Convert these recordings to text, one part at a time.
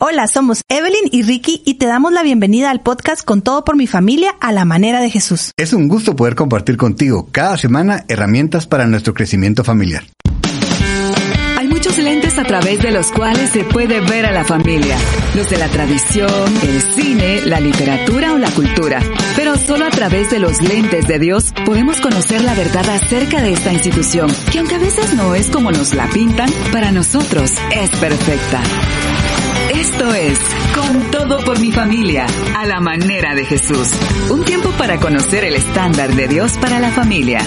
Hola, somos Evelyn y Ricky y te damos la bienvenida al podcast Con todo por mi familia a la manera de Jesús. Es un gusto poder compartir contigo cada semana herramientas para nuestro crecimiento familiar. Hay muchos lentes a través de los cuales se puede ver a la familia. Los de la tradición, el cine, la literatura o la cultura. Pero solo a través de los lentes de Dios podemos conocer la verdad acerca de esta institución, que aunque a veces no es como nos la pintan, para nosotros es perfecta. Esto es Con todo por mi familia, a la manera de Jesús. Un tiempo para conocer el estándar de Dios para la familia.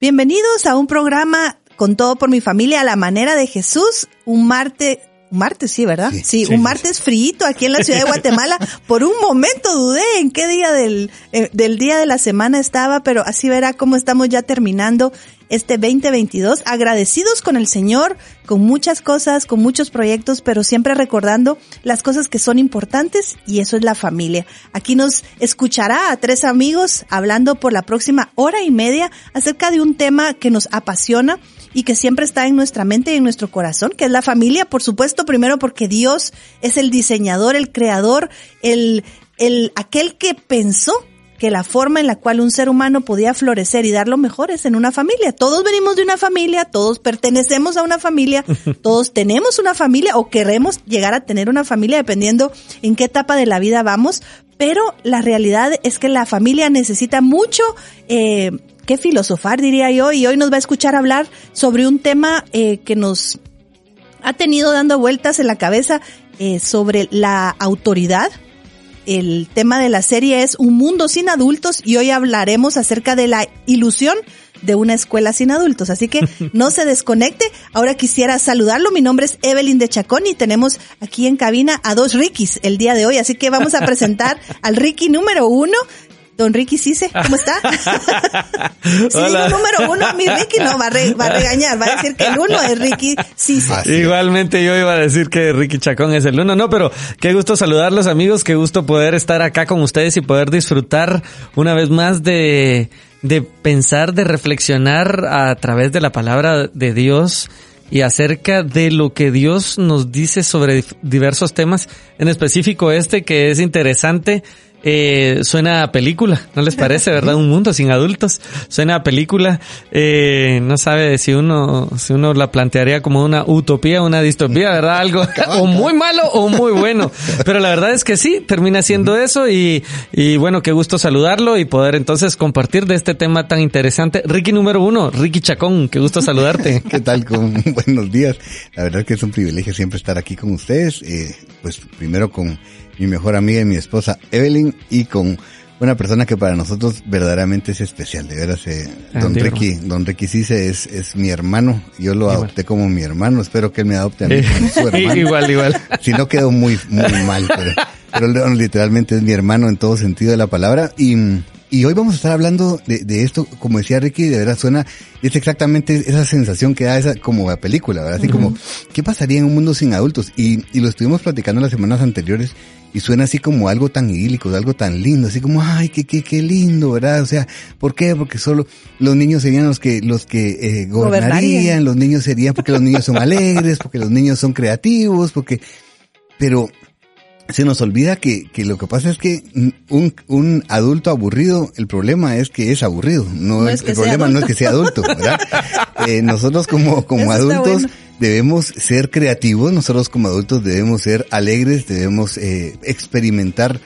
Bienvenidos a un programa Con todo por mi familia, a la manera de Jesús. Un martes un martes, sí, ¿verdad? Sí, sí, sí un martes sí. frío aquí en la ciudad de Guatemala. Por un momento dudé en qué día del, eh, del día de la semana estaba, pero así verá cómo estamos ya terminando este 2022, agradecidos con el Señor, con muchas cosas, con muchos proyectos, pero siempre recordando las cosas que son importantes y eso es la familia. Aquí nos escuchará a tres amigos hablando por la próxima hora y media acerca de un tema que nos apasiona y que siempre está en nuestra mente y en nuestro corazón, que es la familia, por supuesto, primero porque Dios es el diseñador, el creador, el, el, aquel que pensó que la forma en la cual un ser humano podía florecer y dar lo mejor es en una familia. Todos venimos de una familia, todos pertenecemos a una familia, todos tenemos una familia o queremos llegar a tener una familia dependiendo en qué etapa de la vida vamos, pero la realidad es que la familia necesita mucho eh, que filosofar, diría yo, y hoy nos va a escuchar hablar sobre un tema eh, que nos ha tenido dando vueltas en la cabeza eh, sobre la autoridad, el tema de la serie es Un mundo sin adultos y hoy hablaremos acerca de la ilusión de una escuela sin adultos. Así que no se desconecte. Ahora quisiera saludarlo. Mi nombre es Evelyn de Chacón y tenemos aquí en cabina a dos Rikis el día de hoy. Así que vamos a presentar al Ricky número uno. Don Ricky Cise, ¿cómo está? si digo número uno, mi Ricky no va a, re, va a, regañar, va a decir que el uno es Ricky Cise. Igualmente yo iba a decir que Ricky Chacón es el uno, no, pero qué gusto saludarlos amigos, qué gusto poder estar acá con ustedes y poder disfrutar una vez más de, de pensar, de reflexionar a través de la palabra de Dios y acerca de lo que Dios nos dice sobre diversos temas, en específico este que es interesante eh, suena a película, ¿no les parece, verdad? Un mundo sin adultos, suena a película, eh, no sabe si uno, si uno la plantearía como una utopía, una distopía, ¿verdad? Algo o muy malo o muy bueno, pero la verdad es que sí, termina siendo eso y, y bueno, qué gusto saludarlo y poder entonces compartir de este tema tan interesante. Ricky número uno, Ricky Chacón, qué gusto saludarte. ¿Qué tal? Con buenos días. La verdad que es un privilegio siempre estar aquí con ustedes, eh, pues primero con mi mejor amiga y mi esposa Evelyn y con una persona que para nosotros verdaderamente es especial, de veras, eh, don Ricky, don Ricky Cise es, es mi hermano, yo lo igual. adopté como mi hermano, espero que él me adopte a mí como su hermano. igual, igual. Si no quedó muy, muy mal, pero, pero literalmente es mi hermano en todo sentido de la palabra y, y hoy vamos a estar hablando de, de, esto, como decía Ricky, de verdad suena, es exactamente esa sensación que da esa, como la película, ¿verdad? Así uh -huh. como, ¿qué pasaría en un mundo sin adultos? Y, y lo estuvimos platicando las semanas anteriores y suena así como algo tan idílico, algo tan lindo, así como, ay, qué, qué, qué lindo, ¿verdad? O sea, ¿por qué? Porque solo los niños serían los que, los que eh, gobernarían, gobernarían, los niños serían porque los niños son alegres, porque los niños son creativos, porque, pero se nos olvida que, que lo que pasa es que un, un adulto aburrido, el problema es que es aburrido, no, no es el problema no es que sea adulto, ¿verdad? eh, nosotros como, como adultos debemos ser creativos, nosotros como adultos debemos ser alegres, debemos eh, experimentar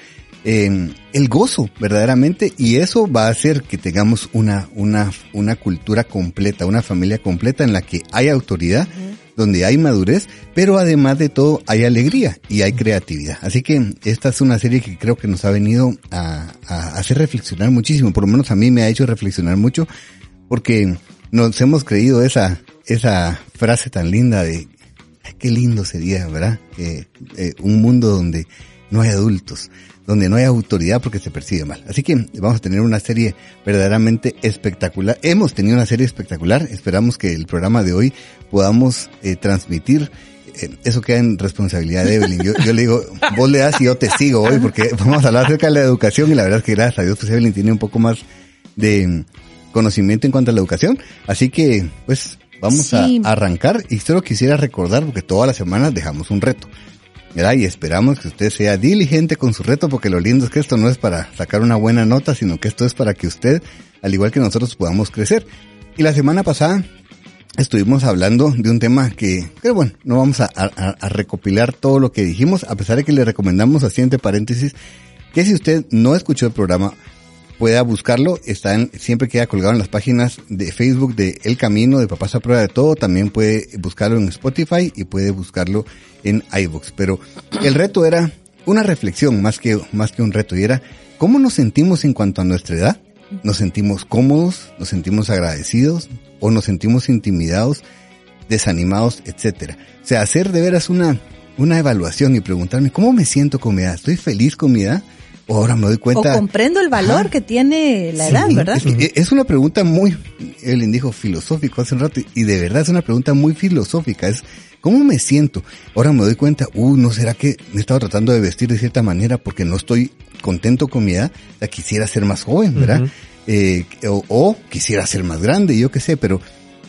eh, el gozo verdaderamente y eso va a hacer que tengamos una, una, una cultura completa, una familia completa en la que hay autoridad. Uh -huh donde hay madurez, pero además de todo hay alegría y hay creatividad. Así que esta es una serie que creo que nos ha venido a, a, hacer reflexionar muchísimo, por lo menos a mí me ha hecho reflexionar mucho, porque nos hemos creído esa, esa frase tan linda de Qué lindo sería, ¿verdad? Eh, eh, un mundo donde no hay adultos, donde no hay autoridad porque se percibe mal. Así que vamos a tener una serie verdaderamente espectacular. Hemos tenido una serie espectacular. Esperamos que el programa de hoy podamos eh, transmitir. eh, eso queda en responsabilidad de Evelyn. Yo, yo le digo, vos le das y yo te sigo hoy porque vamos a hablar acerca de la educación y la verdad es que gracias a Dios pues Evelyn tiene un poco más de conocimiento en cuanto a la educación. Así que, pues, vamos Sí. a arrancar y solo quisiera recordar porque todas las semanas dejamos un reto. ¿Verdad? Y esperamos que usted sea diligente con su reto porque lo lindo es que esto no es para sacar una buena nota, sino que esto es para que usted, al igual que nosotros, podamos crecer. Y la semana pasada estuvimos hablando de un tema que, que bueno, no vamos a, a- recopilar todo lo que dijimos, a pesar de que le recomendamos así entre paréntesis, que si usted no escuchó el programa, pueda buscarlo, está siempre queda colgado en las páginas de Facebook de El Camino, de Papás a Prueba de Todo, también puede buscarlo en Spotify y puede buscarlo en iVoox. Pero el reto era una reflexión más que, más que un reto y era, ¿cómo nos sentimos en cuanto a nuestra edad? ¿Nos sentimos cómodos? ¿Nos sentimos agradecidos? ¿O nos sentimos intimidados, desanimados, etcétera? O sea, hacer de veras una, una evaluación y preguntarme, ¿cómo me siento con mi edad? ¿Estoy feliz con mi edad? ¿O ahora me doy O cuenta? comprendo el valor que tiene la Sí, edad, ¿verdad? Es, una pregunta muy, Evelyn dijo filosófico hace un rato, y de verdad es una pregunta muy filosófica. Es, ¿cómo me siento? Ahora me doy cuenta, uh, ¿no será que me he estado tratando de vestir de cierta manera porque no estoy contento con mi edad? O sea, quisiera ser más joven, ¿verdad? Eh, o, o quisiera ser más grande, yo qué sé, pero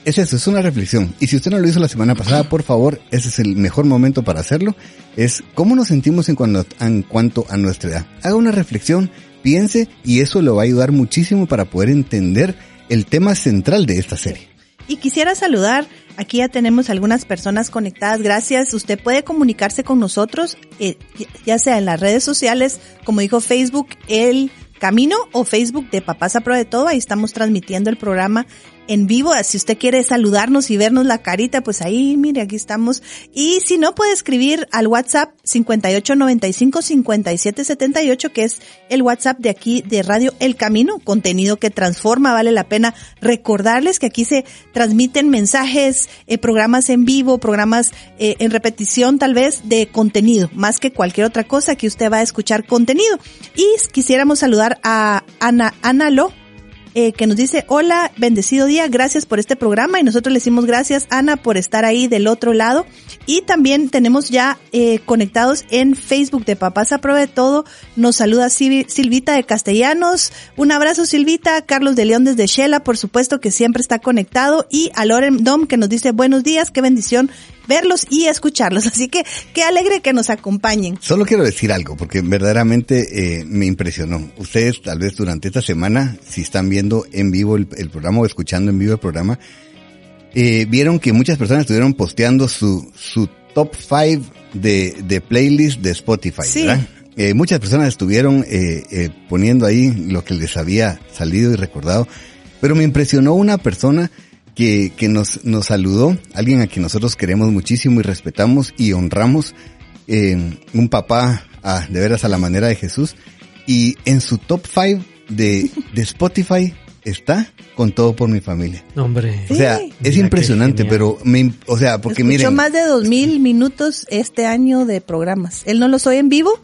es eso, es una reflexión. Y si usted no lo hizo la semana pasada, por favor, ese es el mejor momento para hacerlo. Es cómo nos sentimos en cuanto, en cuanto a nuestra edad. Haga una reflexión, piense y eso le va a ayudar muchísimo para poder entender el tema central de esta serie. Y quisiera saludar, aquí ya tenemos algunas personas conectadas, gracias. Usted puede comunicarse con nosotros, eh, ya sea en las redes sociales, como dijo Facebook, El Camino o Facebook de Papás a Prueba de Todo, ahí estamos transmitiendo el programa en vivo. Si usted quiere saludarnos y vernos la carita, pues ahí, mire, aquí estamos. Y si no, puede escribir al WhatsApp 5895-5778, que es el WhatsApp de aquí de Radio El Camino, contenido que transforma, vale la pena recordarles que aquí se transmiten mensajes, eh, programas en vivo, programas eh, en repetición tal vez de contenido, más que cualquier otra cosa que usted va a escuchar contenido. Y quisiéramos saludar a Ana, Ana Lo, eh, que nos dice, hola, bendecido día, gracias por este programa y nosotros le decimos gracias Ana por estar ahí del otro lado. Y también tenemos ya eh, conectados en Facebook de Papás a Prueba de Todo, nos saluda Silvi- Silvita de Castellanos, un abrazo Silvita, Carlos de León desde Shela, por supuesto que siempre está conectado. Y a Loren Dom que nos dice buenos días, qué bendición verlos y escucharlos, así que qué alegre que nos acompañen. Solo quiero decir algo, porque verdaderamente eh, me impresionó. Ustedes tal vez durante esta semana, si están viendo en vivo el, el programa o escuchando en vivo el programa, eh, vieron que muchas personas estuvieron posteando su, su top 5 de, de playlist de Spotify, Sí. ¿verdad? Eh, muchas personas estuvieron eh, eh, poniendo ahí lo que les había salido y recordado, pero me impresionó una persona que, que nos, nos saludó, alguien a quien nosotros queremos muchísimo y respetamos y honramos, eh, un papá ah, de veras a la manera de Jesús, y en su top 5 de, de Spotify está con todo por mi familia. Hombre. O sea, Sí. es Mira impresionante, pero me, o sea, porque Escuchó miren, más de dos mil minutos este año de programas. Él no los oye en vivo,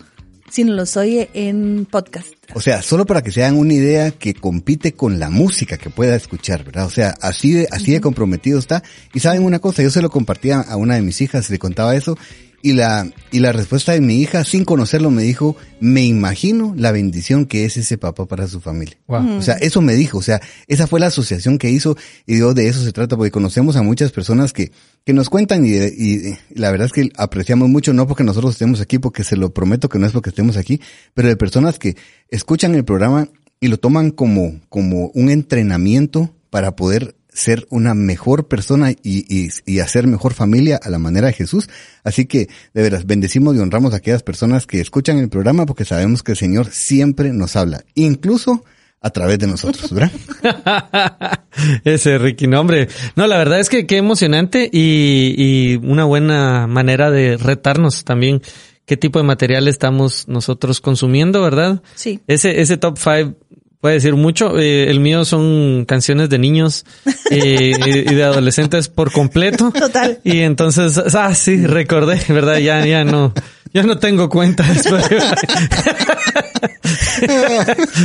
sino los oye en podcast. o sea, solo para que se hagan una idea que compite con la música que pueda escuchar, ¿verdad? O sea, así de, así de comprometido está. Y saben una cosa, yo se lo compartía a una de mis hijas, le contaba eso, y la, y la respuesta de mi hija, sin conocerlo, me dijo, me imagino la bendición que es ese papá para su familia. Wow. O sea, eso me dijo, o sea, esa fue la asociación que hizo y digo, de eso se trata, porque conocemos a muchas personas que, que nos cuentan y, y la verdad es que apreciamos mucho, no porque nosotros estemos aquí, porque se lo prometo que no es porque estemos aquí, pero de personas que escuchan el programa y lo toman como, como un entrenamiento para poder ser una mejor persona y, y, y hacer mejor familia a la manera de Jesús. Así que, de veras, bendecimos y honramos a aquellas personas que escuchan el programa porque sabemos que el Señor siempre nos habla, incluso a través de nosotros, ¿verdad? Ese Ricky, no, hombre. No, la verdad es que qué emocionante y, y una buena manera de retarnos también qué tipo de material estamos nosotros consumiendo, ¿verdad? Sí. Ese, ese top 5 puede decir mucho. Eh, el mío son canciones de niños eh, y de adolescentes por completo. Total. Y entonces, ah, sí, recordé, ¿verdad? Ya, ya no, ya no tengo cuenta después.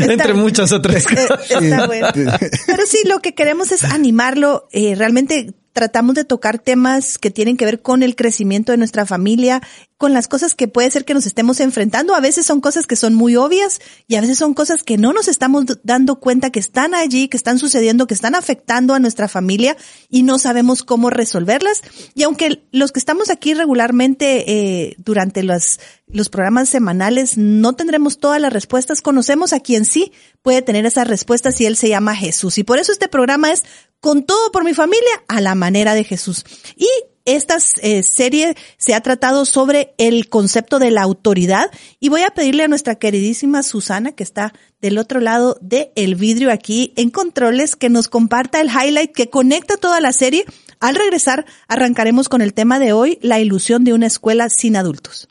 Entre muchas otras cosas. está bueno. Pero sí, lo que queremos es animarlo. eh, realmente tratamos de tocar temas que tienen que ver con el crecimiento de nuestra familia, con las cosas que puede ser que nos estemos enfrentando. A veces son cosas que son muy obvias y a veces son cosas que no nos estamos dando cuenta que están allí, que están sucediendo, que están afectando a nuestra familia y no sabemos cómo resolverlas. Y aunque los que estamos aquí regularmente eh, durante los, los programas semanales no tendremos todas las respuestas, conocemos a quien sí puede tener esas respuestas y él se llama Jesús. Y por eso este programa es con todo por mi familia a la manera de Jesús. Y esta eh, serie se ha tratado sobre el concepto de la autoridad y voy a pedirle a nuestra queridísima Susana que está del otro lado del el vidrio aquí en controles que nos comparta el highlight que conecta toda la serie. Al regresar arrancaremos con el tema de hoy, la ilusión de una escuela sin adultos.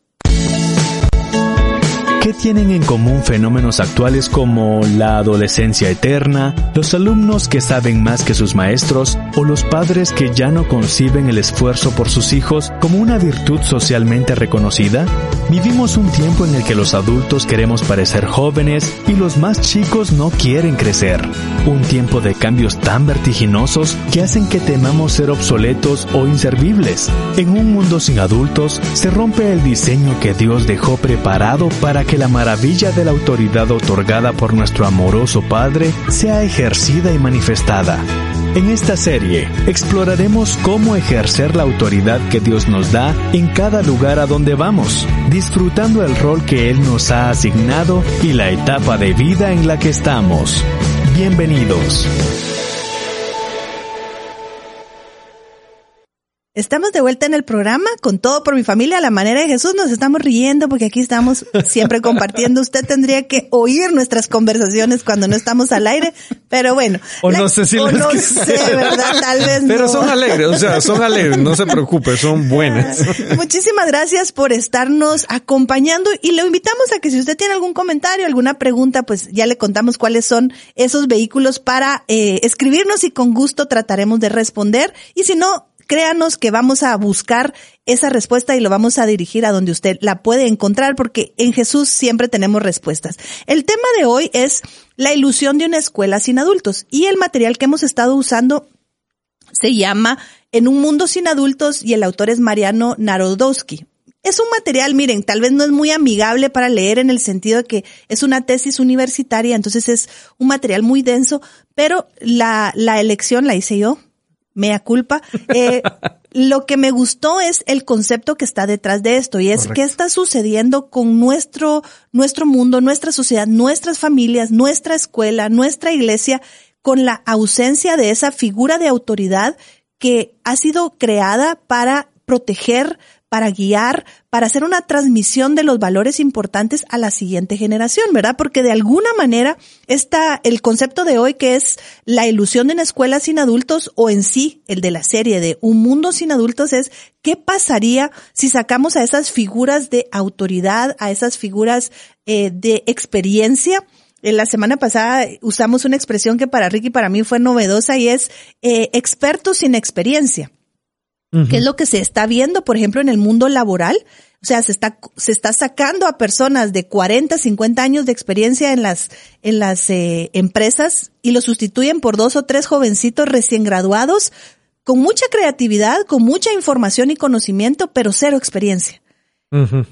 ¿Qué tienen en común fenómenos actuales como la adolescencia eterna, los alumnos que saben más que sus maestros o los padres que ya no conciben el esfuerzo por sus hijos como una virtud socialmente reconocida? Vivimos un tiempo en el que los adultos queremos parecer jóvenes y los más chicos no quieren crecer. Un tiempo de cambios tan vertiginosos que hacen que temamos ser obsoletos o inservibles. En un mundo sin adultos se rompe el diseño que Dios dejó preparado para que la maravilla de la autoridad otorgada por nuestro amoroso Padre sea ejercida y manifestada. En esta serie exploraremos cómo ejercer la autoridad que Dios nos da en cada lugar a donde vamos, disfrutando el rol que Él nos ha asignado y la etapa de vida en la que estamos. Bienvenidos. Estamos de vuelta en el programa con todo por mi familia a la manera de Jesús. Nos estamos riendo porque aquí estamos siempre compartiendo. Usted tendría que oír nuestras conversaciones cuando no estamos al aire, pero bueno. O La- no sé si o no que- sé, ¿verdad? Tal vez Pero no. son alegres, o sea, son alegres, no se preocupe, son buenas. Muchísimas gracias por estarnos acompañando y le invitamos a que si usted tiene algún comentario, alguna pregunta, pues ya le contamos cuáles son esos vehículos para eh, escribirnos y con gusto trataremos de responder. Y si no, créanos que vamos a buscar esa respuesta y lo vamos a dirigir a donde usted la puede encontrar porque en Jesús siempre tenemos respuestas. El tema de hoy es la ilusión de una escuela sin adultos y el material que hemos estado usando se llama En un mundo sin adultos y el autor es Mariano Narodowski. Es un material, miren, tal vez no es muy amigable para leer en el sentido de que es una tesis universitaria, entonces es un material muy denso, pero la, la elección la hice yo, mea culpa. Eh, lo que me gustó es el concepto que está detrás de esto y es qué está sucediendo con nuestro, nuestro mundo, nuestra sociedad, nuestras familias, nuestra escuela, nuestra iglesia, con la ausencia de esa figura de autoridad que ha sido creada para proteger, para guiar, para hacer una transmisión de los valores importantes a la siguiente generación, ¿verdad? Porque de alguna manera está el concepto de hoy que es la ilusión de una escuela sin adultos o en sí el de la serie de un mundo sin adultos es qué pasaría si sacamos a esas figuras de autoridad, a esas figuras eh, de experiencia. En la semana pasada usamos una expresión que para Ricky para mí fue novedosa y es eh, expertos sin experiencia. ¿Qué es lo que se está viendo, por ejemplo, en el mundo laboral? O sea, se está, se está sacando a personas de 40, 50 años de experiencia en las, en las eh, empresas y lo sustituyen por dos o tres jovencitos recién graduados con mucha creatividad, con mucha información y conocimiento, pero cero experiencia.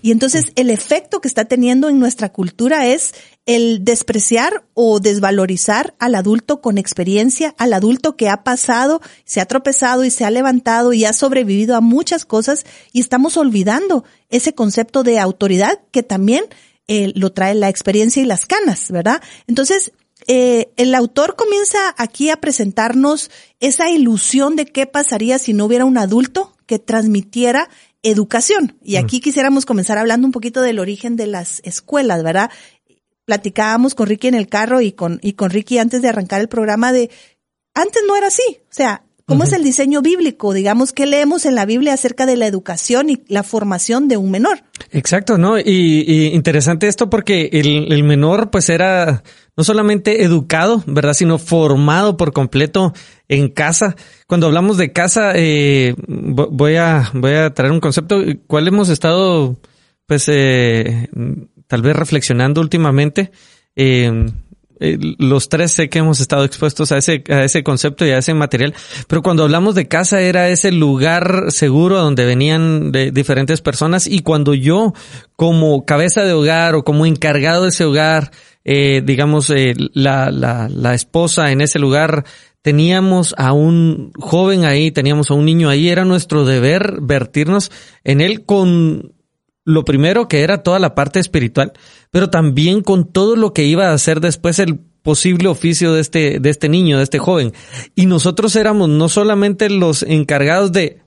Y entonces el efecto que está teniendo en nuestra cultura es el despreciar o desvalorizar al adulto con experiencia, al adulto que ha pasado, se ha tropezado y se ha levantado y ha sobrevivido a muchas cosas y estamos olvidando ese concepto de autoridad que también eh, lo trae la experiencia y las canas, ¿verdad? Entonces, eh, el autor comienza aquí a presentarnos esa ilusión de qué pasaría si no hubiera un adulto que transmitiera educación. Y aquí quisiéramos comenzar hablando un poquito del origen de las escuelas, ¿verdad? Platicábamos con Ricky en el carro y con, y con Ricky antes de arrancar el programa de, antes no era así. O sea, ¿Cómo es el diseño bíblico? Digamos, ¿qué leemos en la Biblia acerca de la educación y la formación de un menor? Exacto, ¿no? Y, y interesante esto porque el, el, menor pues era no solamente educado, ¿verdad? Sino formado por completo en casa. Cuando hablamos de casa, eh, voy, a, voy a traer un concepto, cuál hemos estado pues eh, tal vez reflexionando últimamente. Eh, eh, los tres sé que hemos estado expuestos a ese, a ese concepto y a ese material, pero cuando hablamos de casa era ese lugar seguro donde venían diferentes personas y cuando yo como cabeza de hogar o como encargado de ese hogar, eh, digamos, eh, la, la, la esposa en ese lugar, teníamos a un joven ahí, teníamos a un niño ahí, era nuestro deber vertirnos en él con lo primero que era toda la parte espiritual, pero también con todo lo que iba a hacer después el posible oficio de este, de este niño, de este joven. Y nosotros éramos no solamente los encargados de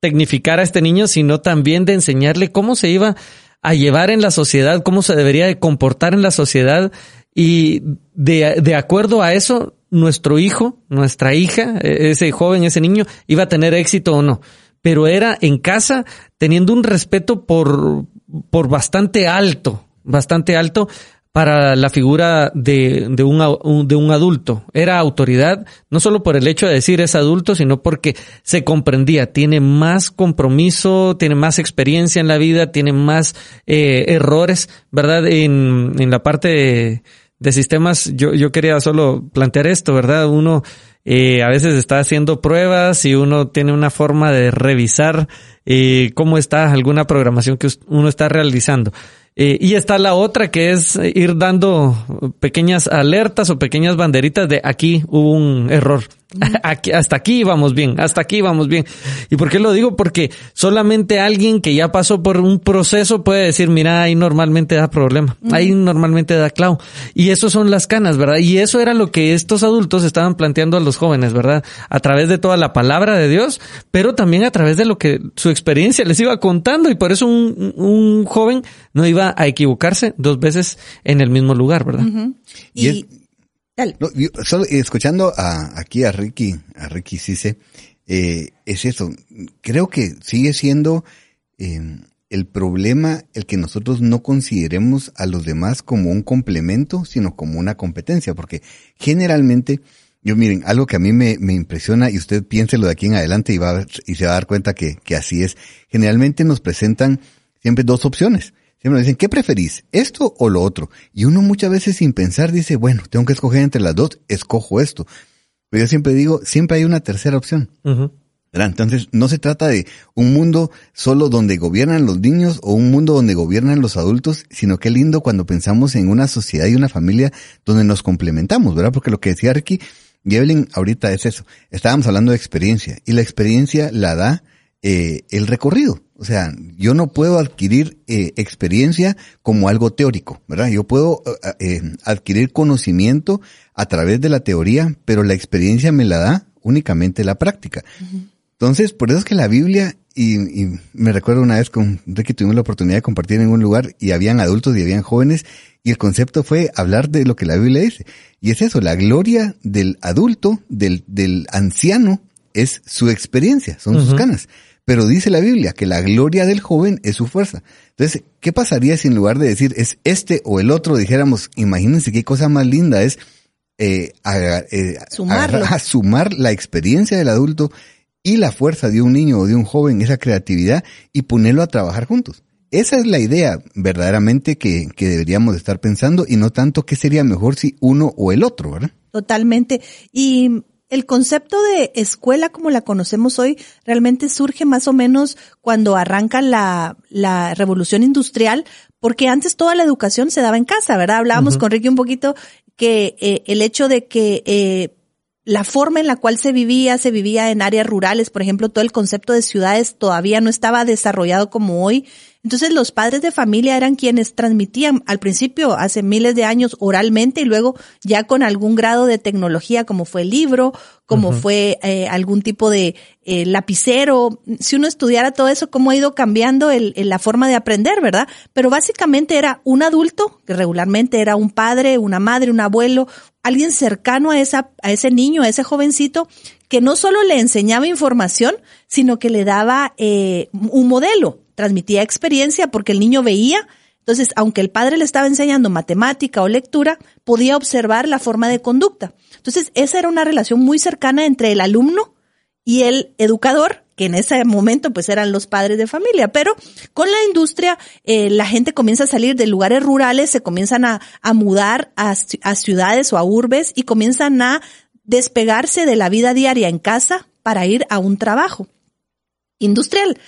tecnificar a este niño, sino también de enseñarle cómo se iba a llevar en la sociedad, cómo se debería de comportar en la sociedad y de, de acuerdo a eso, nuestro hijo, nuestra hija, e, ese joven, ese niño, iba a tener éxito o no pero era en casa teniendo un respeto por, por bastante alto, bastante alto para la figura de, de, un, de un adulto. Era autoridad, no solo por el hecho de decir es adulto, sino porque se comprendía, tiene más compromiso, tiene más experiencia en la vida, tiene más eh, errores, ¿verdad? En, en la parte de, de sistemas, yo, yo quería solo plantear esto, ¿verdad? Uno eh, a veces está haciendo pruebas y uno tiene una forma de revisar eh, cómo está alguna programación que uno está realizando. Eh, y está la otra que es ir dando pequeñas alertas o pequeñas banderitas de aquí hubo un error. Aquí, hasta aquí vamos bien, hasta aquí vamos bien. ¿Y por qué lo digo? Porque solamente alguien que ya pasó por un proceso puede decir, mira, ahí normalmente da problema, ahí normalmente da clavo. Y eso son las canas, ¿verdad? Y eso era lo que estos adultos estaban planteando a los jóvenes, ¿verdad? A través de toda la palabra de Dios, pero también a través de lo que su experiencia les iba contando. Y por eso un, un joven no iba a equivocarse dos veces en el mismo lugar, ¿verdad? Y, no, solo escuchando a, aquí a Ricky, a Ricky Cise, eh, es eso. Creo que sigue siendo eh, el problema el que nosotros no consideremos a los demás como un complemento, sino como una competencia, porque generalmente, yo miren, algo que a mí me, me impresiona y usted piénselo de aquí en adelante y va y se va a dar cuenta que, que así es. Generalmente nos presentan siempre dos opciones Siempre dicen, ¿qué preferís? ¿Esto o lo otro? Y uno muchas veces sin pensar dice, bueno, tengo que escoger entre las dos, escojo esto. Pero yo siempre digo, siempre hay una tercera opción. Entonces, no se trata de un mundo solo donde gobiernan los niños o un mundo donde gobiernan los adultos, sino que lindo cuando pensamos en una sociedad y una familia donde nos complementamos, ¿verdad? Porque lo que decía Ricky y Evelyn ahorita es eso. Estábamos hablando de experiencia y la experiencia la da eh, el recorrido. O sea, yo no puedo adquirir eh, experiencia como algo teórico, ¿verdad? Yo puedo eh, eh, adquirir conocimiento a través de la teoría, pero la experiencia me la da únicamente la práctica. Entonces, por eso es que la Biblia, y, y, me recuerdo una vez con Ricky tuvimos la oportunidad de compartir en un lugar y habían adultos y habían jóvenes, y el concepto fue hablar de lo que la Biblia dice. Y es eso, la gloria del adulto, del, del anciano, es su experiencia, son sus canas. Pero dice la Biblia que la gloria del joven es su fuerza. Entonces, ¿qué pasaría si en lugar de decir es este o el otro dijéramos, imagínense qué cosa más linda es eh, eh sumar la experiencia del adulto y la fuerza de un niño o de un joven, esa creatividad, y ponerlo a trabajar juntos? Esa es la idea verdaderamente que, que deberíamos estar pensando y no tanto qué sería mejor si uno o el otro, ¿verdad? Totalmente. Y el concepto de escuela como la conocemos hoy realmente surge más o menos cuando arranca la, la revolución industrial, porque antes toda la educación se daba en casa, ¿verdad? Hablábamos con Ricky un poquito que eh, el hecho de que eh, la forma en la cual se vivía, se vivía en áreas rurales, por ejemplo, todo el concepto de ciudades todavía no estaba desarrollado como hoy. Entonces los padres de familia eran quienes transmitían al principio, hace miles de años, oralmente y luego ya con algún grado de tecnología como fue el libro, como fue eh, algún tipo de eh, lapicero. Si uno estudiara todo eso, cómo ha ido cambiando el, la forma de aprender, ¿verdad? Pero básicamente era un adulto, que regularmente era un padre, una madre, un abuelo, alguien cercano a, esa, a ese niño, a ese jovencito, que no solo le enseñaba información, sino que le daba eh, un modelo, transmitía experiencia porque el niño veía. Entonces, aunque el padre le estaba enseñando matemática o lectura, podía observar la forma de conducta. Entonces, esa era una relación muy cercana entre el alumno y el educador, que en ese momento pues eran los padres de familia, pero con la industria eh, la gente comienza a salir de lugares rurales, se comienzan a, a mudar a, a ciudades o a urbes y comienzan a despegarse de la vida diaria en casa para ir a un trabajo industrial,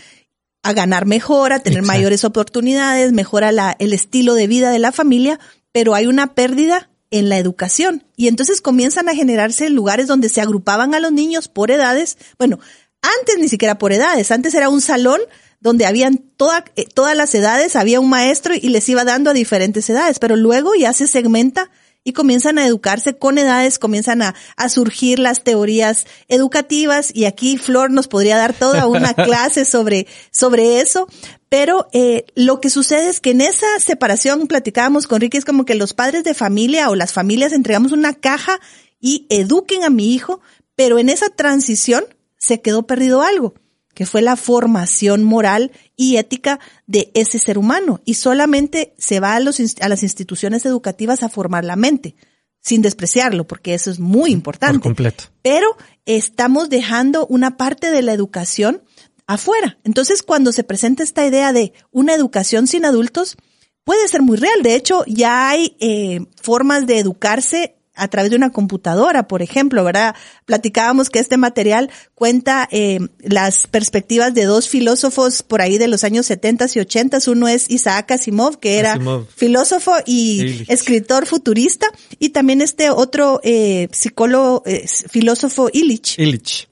a ganar mejor, a tener Exacto. mayores oportunidades, mejora la, el estilo de vida de la familia, pero hay una pérdida en la educación. Y entonces comienzan a generarse lugares donde se agrupaban a los niños por edades. Bueno, antes ni siquiera por edades, antes era un salón donde habían toda, eh, todas las edades, había un maestro y les iba dando a diferentes edades, pero luego ya se segmenta y comienzan a educarse con edades, comienzan a, a surgir las teorías educativas y aquí Flor nos podría dar toda una clase sobre, sobre eso, pero eh, lo que sucede es que en esa separación platicábamos con Ricky, es como que los padres de familia o las familias entregamos una caja y eduquen a mi hijo, pero en esa transición se quedó perdido algo que fue la formación moral y ética de ese ser humano. Y solamente se va a, los, a las instituciones educativas a formar la mente, sin despreciarlo, porque eso es muy importante. Por completo. Pero estamos dejando una parte de la educación afuera. Entonces, cuando se presenta esta idea de una educación sin adultos, puede ser muy real. De hecho, ya hay eh, formas de educarse a través de una computadora, por ejemplo, ¿verdad? Platicábamos que este material cuenta eh, las perspectivas de dos filósofos por ahí de los años 70 y 80. Uno es Isaac Asimov, que era Asimov. filósofo y Illich. escritor futurista, y también este otro eh, psicólogo, eh, filósofo Illich. Illich.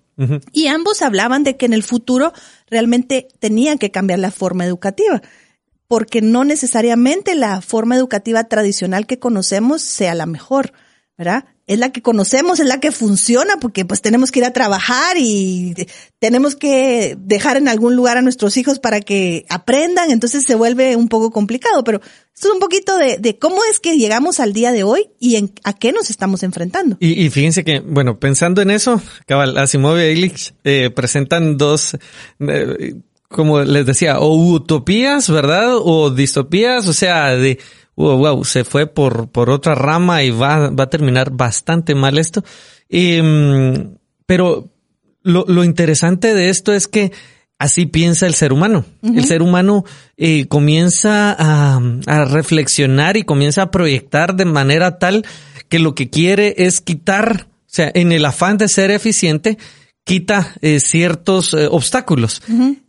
Y ambos hablaban de que en el futuro realmente tenían que cambiar la forma educativa, porque no necesariamente la forma educativa tradicional que conocemos sea la mejor, ¿verdad? Es la que conocemos, es la que funciona, porque pues tenemos que ir a trabajar y tenemos que dejar en algún lugar a nuestros hijos para que aprendan, entonces se vuelve un poco complicado, pero esto es un poquito de, cómo es que llegamos al día de hoy y en, a qué nos estamos enfrentando. Y, y fíjense que, bueno, pensando en eso, cabal, Asimov y Illich eh, presentan dos, eh, como les decía, o utopías, ¿verdad? O distopías, o sea, de, wow, wow, se fue por, por otra rama y va, va a terminar bastante mal esto. Y, mm, pero lo, lo interesante de esto es que así piensa el ser humano. El ser humano eh, comienza a, a reflexionar y comienza a proyectar de manera tal que lo que quiere es quitar, o sea, en el afán de ser eficiente, quita eh, ciertos eh, obstáculos.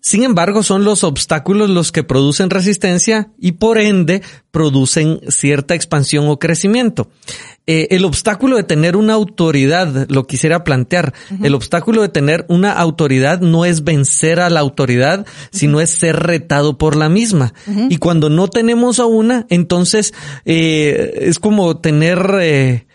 Sin embargo, son los obstáculos los que producen resistencia y por ende producen cierta expansión o crecimiento. Eh, el obstáculo de tener una autoridad, lo quisiera plantear, el obstáculo de tener una autoridad no es vencer a la autoridad, sino es ser retado por la misma. Y cuando no tenemos a una, entonces es como tener...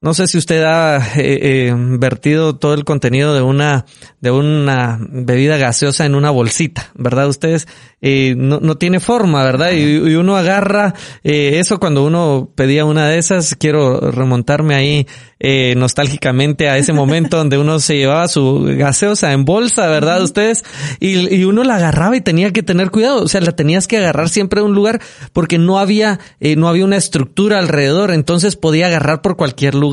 no sé si usted ha eh, eh, vertido todo el contenido de una de una bebida gaseosa en una bolsita, ¿verdad? Ustedes eh, no, no tiene forma, ¿verdad? Y, y uno agarra eh, eso cuando uno pedía una de esas. Quiero remontarme ahí eh, nostálgicamente a ese momento donde uno se llevaba su gaseosa en bolsa, ¿verdad? Ustedes y, y uno la agarraba y tenía que tener cuidado, o sea, la tenías que agarrar siempre a un lugar porque no había eh, no había una estructura alrededor, entonces podía agarrar por cualquier lugar.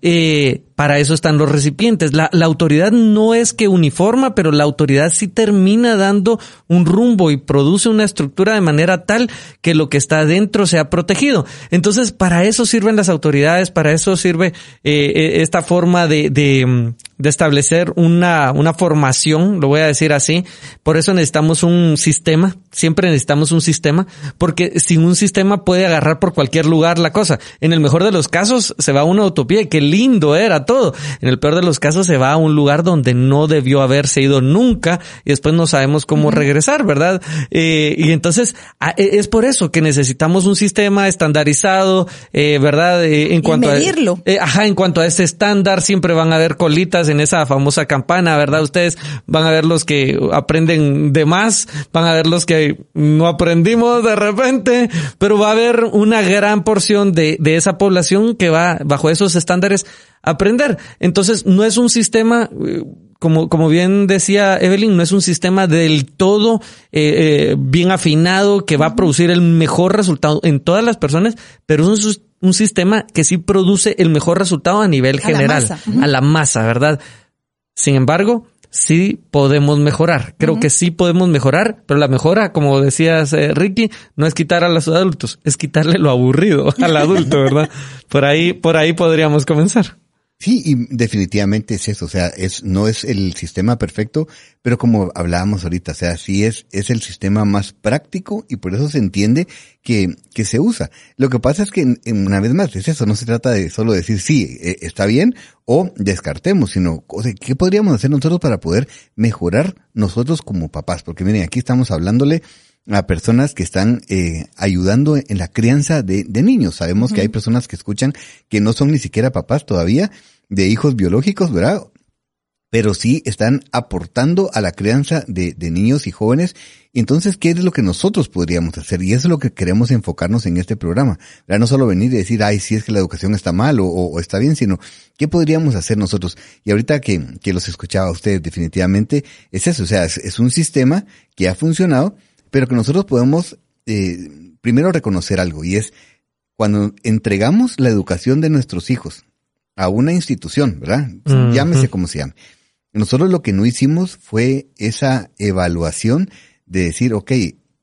Eh, para eso están los recipientes. La, autoridad no es que uniforma, pero la autoridad sí termina dando un rumbo y produce una estructura de manera tal que lo que está adentro sea protegido. Entonces, para eso sirven las autoridades, para eso sirve eh, eh, esta forma de, de, mm, de establecer una, una formación, lo voy a decir así. Por eso necesitamos un sistema, siempre necesitamos un sistema, porque sin un sistema puede agarrar por cualquier lugar la cosa. En el mejor de los casos se va a una utopía y qué lindo era todo. En el peor de los casos se va a un lugar donde no debió haberse ido nunca y después no sabemos cómo regresar, ¿verdad? Eh, y entonces e- es por eso que necesitamos un sistema estandarizado, eh, ¿verdad? Eh, en Y cuanto medirlo. a... eh, ajá, en cuanto a ese estándar siempre van a haber colitas en esa famosa campana, ¿verdad? Ustedes van a ver los que aprenden de más, van a ver los que no aprendimos de repente, pero va a haber una gran porción de, de esa población que va bajo esos estándares a aprender. Entonces, no es un sistema eh, como, como bien decía Evelyn, no es un sistema del todo eh, eh, bien afinado que va a producir el mejor resultado en todas las personas, pero es un, un sistema que sí produce el mejor resultado a nivel general, la masa. a la masa, ¿verdad? Sin embargo, sí podemos mejorar. Creo que sí podemos mejorar, pero la mejora, como decías, eh, Ricky, no es quitar a los adultos, es quitarle lo aburrido al adulto, ¿verdad? por ahí, por ahí podríamos comenzar. Sí, y definitivamente es eso, o sea, es, no es el sistema perfecto, pero como hablábamos ahorita, o sea, sí es, es el sistema más práctico y por eso se entiende que, que se usa. Lo que pasa es que, una vez más, es eso, no se trata de solo decir sí, eh, está bien o descartemos, sino, o sea, ¿qué podríamos hacer nosotros para poder mejorar nosotros como papás? Porque miren, aquí estamos hablándole a personas que están eh, ayudando en la crianza de, de niños. Sabemos que hay personas que escuchan que no son ni siquiera papás todavía de hijos biológicos, ¿verdad? Pero sí están aportando a la crianza de, de niños y jóvenes. Entonces, ¿qué es lo que nosotros podríamos hacer? Y eso es lo que queremos enfocarnos en este programa. ¿verdad? No solo venir y decir, ay, si es que la educación está mal o, o- o está bien, sino ¿qué podríamos hacer nosotros? Y ahorita que, que los escuchaba a ustedes, definitivamente es eso. O sea, es, es un sistema que ha funcionado, pero que nosotros podemos eh, primero reconocer algo y es cuando entregamos la educación de nuestros hijos a una institución, ¿verdad? Llámese como se llame. Nosotros lo que no hicimos fue esa evaluación de decir, ok,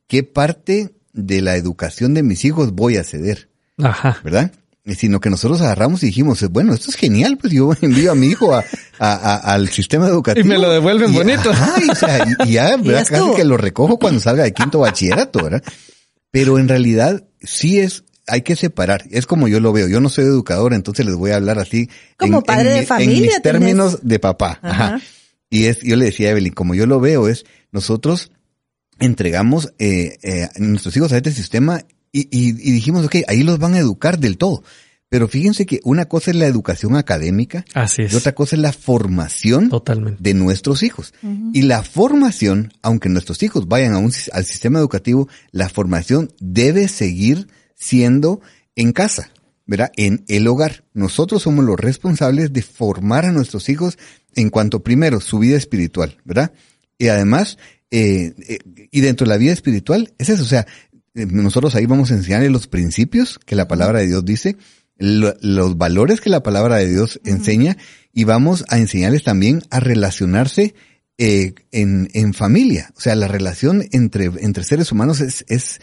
¿qué parte de la educación de mis hijos voy a ceder? Ajá. ¿Verdad? Y Sino que nosotros agarramos y dijimos, bueno, esto es genial, pues yo envío a mi hijo a, a- a- al sistema educativo. Y me lo devuelven Y- bonito. ajá, y, o sea, y- y ya, ¿verdad? Casi que lo recojo cuando salga de quinto bachillerato, ¿verdad? Pero en realidad sí es, hay que separar. Es como yo lo veo. Yo no soy educador, entonces les voy a hablar así. Como padre de mi- familia En mis tenés. términos de papá. Ajá. Ajá. Y es, yo le decía a Evelyn, como yo lo veo es, nosotros entregamos eh, eh, a nuestros hijos a este sistema y, y, y dijimos, ok, ahí los van a educar del todo. Pero fíjense que una cosa es la educación académica Así es. y otra cosa es la formación Totalmente. de nuestros hijos. Y la formación, aunque nuestros hijos vayan a un, al sistema educativo, la formación debe seguir siendo en casa, ¿verdad? En el hogar. Nosotros somos los responsables de formar a nuestros hijos en cuanto primero su vida espiritual, ¿verdad? Y además, eh, eh, y dentro de la vida espiritual, es eso, o sea, nosotros ahí vamos a enseñarles los principios que la palabra de Dios dice, lo- los valores que la palabra de Dios enseña y vamos a enseñarles también a relacionarse eh, en, en familia. O sea, la relación entre, entre seres humanos es, es,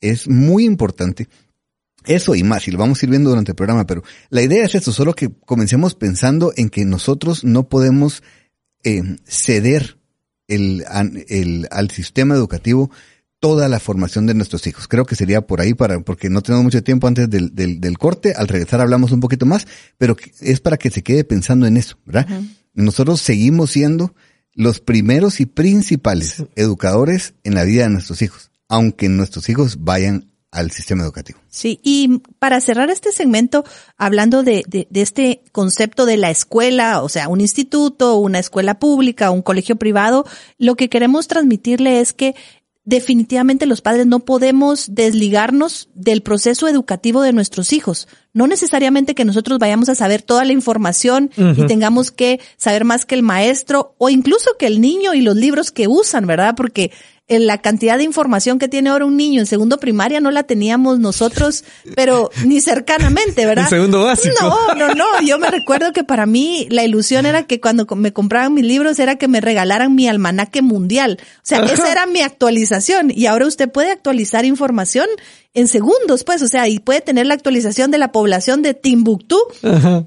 es muy importante. Eso y más, y lo vamos a ir viendo durante el programa, pero la idea es eso, solo que comencemos pensando en que nosotros no podemos eh, ceder el- al sistema educativo toda la formación de nuestros hijos. Creo que sería por ahí para, porque no tenemos mucho tiempo antes del, del, del corte. Al regresar hablamos un poquito más, pero es para que se quede pensando en eso, ¿verdad? Nosotros seguimos siendo los primeros y principales educadores en la vida de nuestros hijos, aunque nuestros hijos vayan al sistema educativo. Sí, y para cerrar este segmento, hablando de, de, de este concepto de la escuela, o sea, un instituto, una escuela pública, un colegio privado, lo que queremos transmitirle es que definitivamente los padres no podemos desligarnos del proceso educativo de nuestros hijos. No necesariamente que nosotros vayamos a saber toda la información y tengamos que saber más que el maestro o incluso que el niño y los libros que usan, ¿verdad? Porque la cantidad de información que tiene ahora un niño en segundo primaria no la teníamos nosotros, pero ni cercanamente, ¿verdad? En segundo básico. No, no, no. Yo me recuerdo que para mí la ilusión era que cuando me compraban mis libros era que me regalaran mi almanaque mundial. O sea, esa era mi actualización. Y ahora usted puede actualizar información en segundos, pues, o sea, y puede tener la actualización de la población de Timbuktu.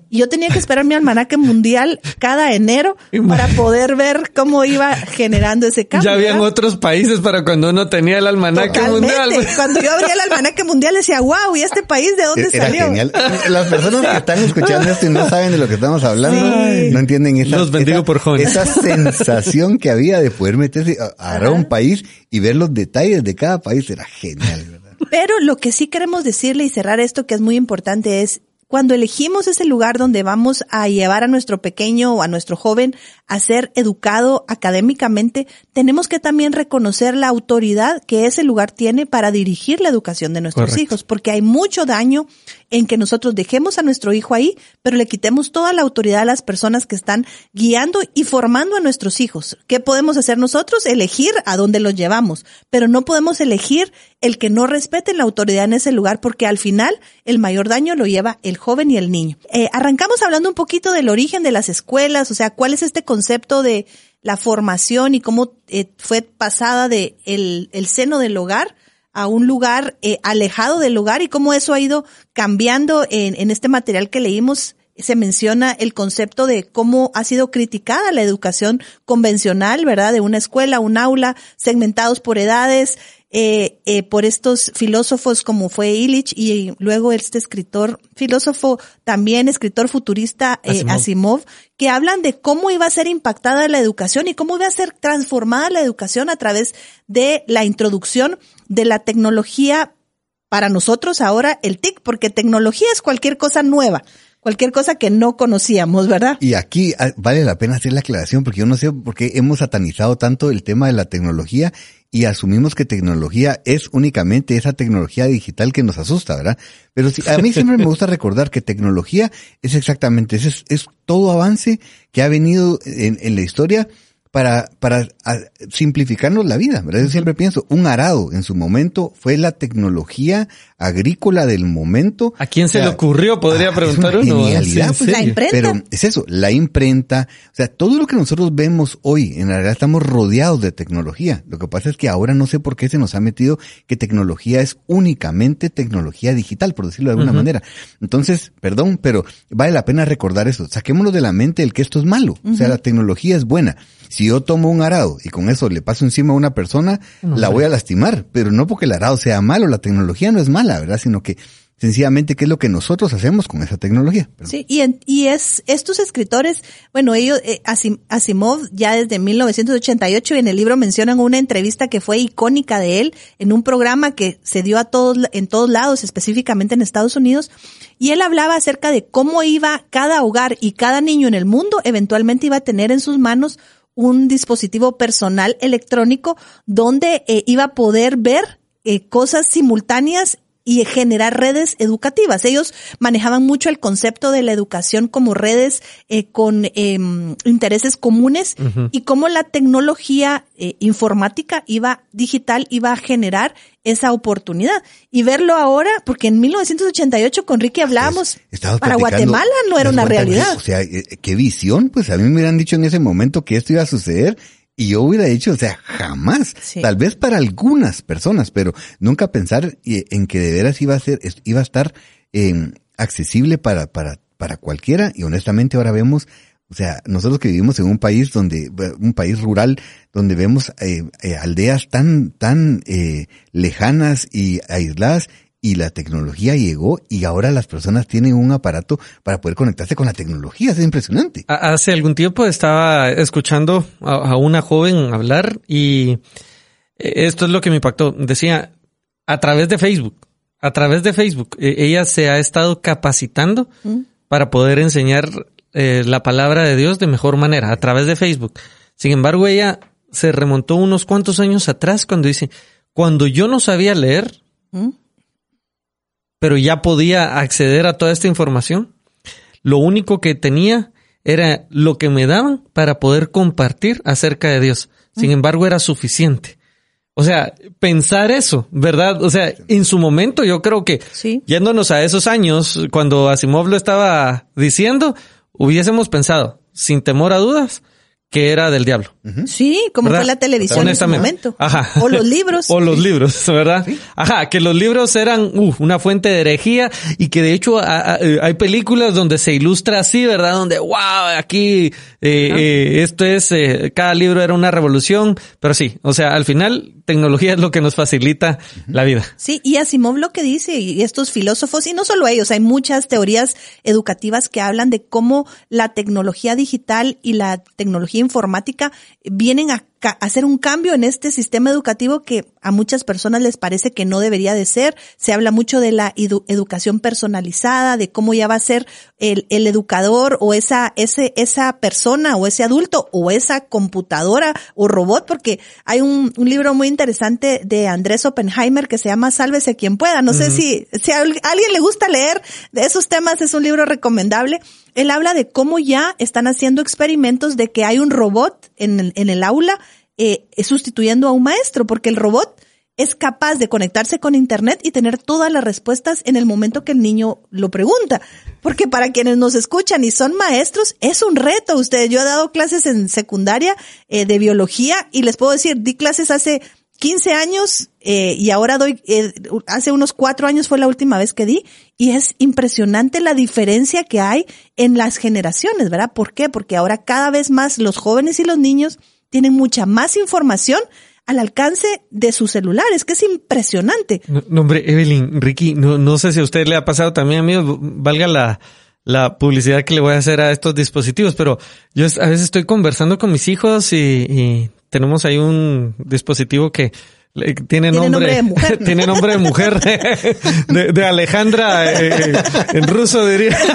Y yo tenía que esperar mi almanaque mundial cada enero para poder ver cómo iba generando ese cambio. Ya habían ¿verdad? otros países para cuando uno tenía el almanaque Totalmente. mundial. Cuando yo abría el almanaque mundial decía, wow, ¿y este país de dónde Era salió? genial. Las personas que están escuchando esto y no saben de lo que estamos hablando, Sí. no entienden esa, Los bendigo esa- por jóvenes. esa sensación que había de poder meterse a, a un país y ver los detalles de cada país era genial. Pero lo que sí queremos decirle y cerrar esto que es muy importante es cuando elegimos ese lugar donde vamos a llevar a nuestro pequeño o a nuestro joven a ser educado académicamente, tenemos que también reconocer la autoridad que ese lugar tiene para dirigir la educación de nuestros Correcto. hijos, porque hay mucho daño en que nosotros dejemos a nuestro hijo ahí, pero le quitemos toda la autoridad a las personas que están guiando y formando a nuestros hijos. ¿Qué podemos hacer nosotros? Elegir a dónde los llevamos, pero no podemos elegir el que no respeten la autoridad en ese lugar, porque al final el mayor daño lo lleva el joven y el niño. Eh, arrancamos hablando un poquito del origen de las escuelas, o sea, cuál es este concepto de la formación y cómo eh, fue pasada de el, seno del hogar a un lugar eh, alejado del lugar y cómo eso ha ido cambiando en, en este material que leímos. Se menciona el concepto de cómo ha sido criticada la educación convencional, ¿verdad? De una escuela, un aula, segmentados por edades, eh, eh, por estos filósofos como fue Illich y luego este escritor, filósofo también, escritor futurista eh, Asimov. Asimov, que hablan de cómo iba a ser impactada la educación y cómo iba a ser transformada la educación a través de la introducción de la tecnología para nosotros ahora el TIC, porque tecnología es cualquier cosa nueva, cualquier cosa que no conocíamos, ¿verdad? Y aquí ah, vale la pena hacer la aclaración porque yo no sé por qué hemos satanizado tanto el tema de la tecnología y asumimos que tecnología es únicamente esa tecnología digital que nos asusta, ¿verdad? Pero sí, a mí siempre me gusta recordar que tecnología es exactamente, es, es todo avance que ha venido en, en la historia para, para a- simplificarnos la vida, ¿verdad? Yo siempre pienso, un arado en su momento fue la tecnología agrícola del momento. ¿A quién se O sea, le ocurrió? Podría ah, preguntar es una uno. ¿eh? genialidad, Sí, pues. La imprenta. Pero es eso, la imprenta, o sea, todo lo que nosotros vemos hoy, en realidad estamos rodeados de tecnología. Lo que pasa es que ahora no sé por qué se nos ha metido que tecnología es únicamente tecnología digital, por decirlo de alguna manera. Entonces, perdón, pero vale la pena recordar eso. Saquémonos de la mente el que esto es malo. O sea, la tecnología es buena. Si yo tomo un arado y con eso le paso encima a una persona, la voy a lastimar, pero no porque el arado sea malo, la tecnología no es mala, ¿verdad? Sino que sencillamente qué es lo que nosotros hacemos con esa tecnología. Sí, y, y es estos escritores, bueno, ellos, eh, Asim- Asimov ya desde 1988 y en el libro mencionan una entrevista que fue icónica de él en un programa que se dio a todos, en todos lados, específicamente en Estados Unidos, y él hablaba acerca de cómo iba cada hogar y cada niño en el mundo eventualmente iba a tener en sus manos un dispositivo personal electrónico donde eh, iba a poder ver eh, cosas simultáneas y generar redes educativas. Ellos manejaban mucho el concepto de la educación como redes eh, con em, intereses comunes y cómo la tecnología eh, informática iba digital iba a generar esa oportunidad y verlo ahora porque en 1988 con Ricky hablábamos para Guatemala no era ¿te una realidad. O sea, eh, qué visión, pues a mí me hubieran dicho en ese momento que esto iba a suceder y yo hubiera dicho, o sea, jamás. Sí. Tal vez para algunas personas, pero nunca pensar eh, en que de veras iba a ser, iba a estar eh, accesible para, para, para cualquiera y honestamente ahora vemos o sea, nosotros que vivimos en un país donde, un país rural, donde vemos eh, eh, aldeas tan, tan eh, lejanas y aisladas, y la tecnología llegó y ahora las personas tienen un aparato para poder conectarse con la tecnología. Es impresionante. Ha- Hace algún tiempo estaba escuchando a, una joven hablar y eh, esto es lo que me impactó. Decía, a través de Facebook, a través de Facebook, eh, ella se ha estado capacitando para poder enseñar eh, la palabra de Dios de mejor manera, a través de Facebook. Sin embargo, ella se remontó unos cuantos años atrás cuando dice, cuando yo no sabía leer, ¿Mm? Pero ya podía acceder a toda esta información. Lo único que tenía era lo que me daban para poder compartir acerca de Dios. Sin embargo, era suficiente. O sea, pensar eso, ¿verdad? O sea, en su momento yo creo que Sí. yéndonos a esos años, cuando Asimov lo estaba diciendo, hubiésemos pensado, sin temor a dudas, que era del diablo. Sí, como ¿verdad? fue la televisión en Honestamente. momento. Ajá. O los libros. o los libros, ¿verdad? Ajá, que los libros eran uh, una fuente de herejía y que de hecho a- a- eh, hay películas donde se ilustra así, ¿verdad? Donde, wow, aquí eh, eh, esto es, eh, cada libro era una revolución, pero sí, o sea, al final tecnología es lo que nos facilita la vida. Sí, y Asimov lo que dice, y estos filósofos, y no solo ellos, hay muchas teorías educativas que hablan de cómo la tecnología digital y la tecnología informática vienen a, hacer un cambio en este sistema educativo que a muchas personas les parece que no debería de ser. Se habla mucho de la edu- educación personalizada, de cómo ya va a ser el, el educador o esa, ese, esa persona o ese adulto o esa computadora o robot, porque hay un, un libro muy interesante de Andrés Oppenheimer que se llama Sálvese quien pueda. No sé si, si a alguien le gusta leer de esos temas, es un libro recomendable. Él habla de cómo ya están haciendo experimentos de que hay un robot en el, en el aula eh, sustituyendo a un maestro, porque el robot es capaz de conectarse con internet y tener todas las respuestas en el momento que el niño lo pregunta. Porque para quienes nos escuchan y son maestros, es un reto. Ustedes, yo he dado clases en secundaria eh, de biología y les puedo decir, di clases hace 15 años eh, y ahora doy, eh, hace unos cuatro años fue la última vez que di y es impresionante la diferencia que hay en las generaciones, ¿verdad? ¿Por qué? Porque ahora cada vez más los jóvenes y los niños tienen mucha más información al alcance de sus celulares, que es impresionante. No, hombre, Evelyn, Ricky, no, no sé si a usted le ha pasado también, amigos, valga la, la publicidad que le voy a hacer a estos dispositivos, pero yo es- a veces estoy conversando con mis hijos y, tenemos ahí un dispositivo que tiene Tiene nombre, nombre de mujer, ¿no? tiene nombre de mujer, de, de Alejandra eh, eh, en ruso diría.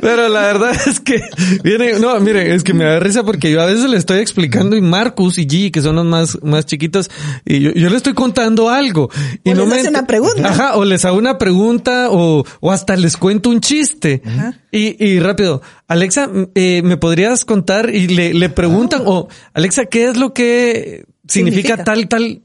Pero la verdad es que viene, no, mire, es que me da risa porque yo a veces le estoy explicando y Marcus y G, que son los más, más chiquitos, y yo, yo le estoy contando algo. Y O no les me hace una pregunta. Ajá, o les hago una pregunta o, o hasta les cuento un chiste. Y, y rápido, Alexa, eh, ¿me podrías contar? Y le, le preguntan, o Alexa, ¿qué es lo que significa, Significa. tal, tal?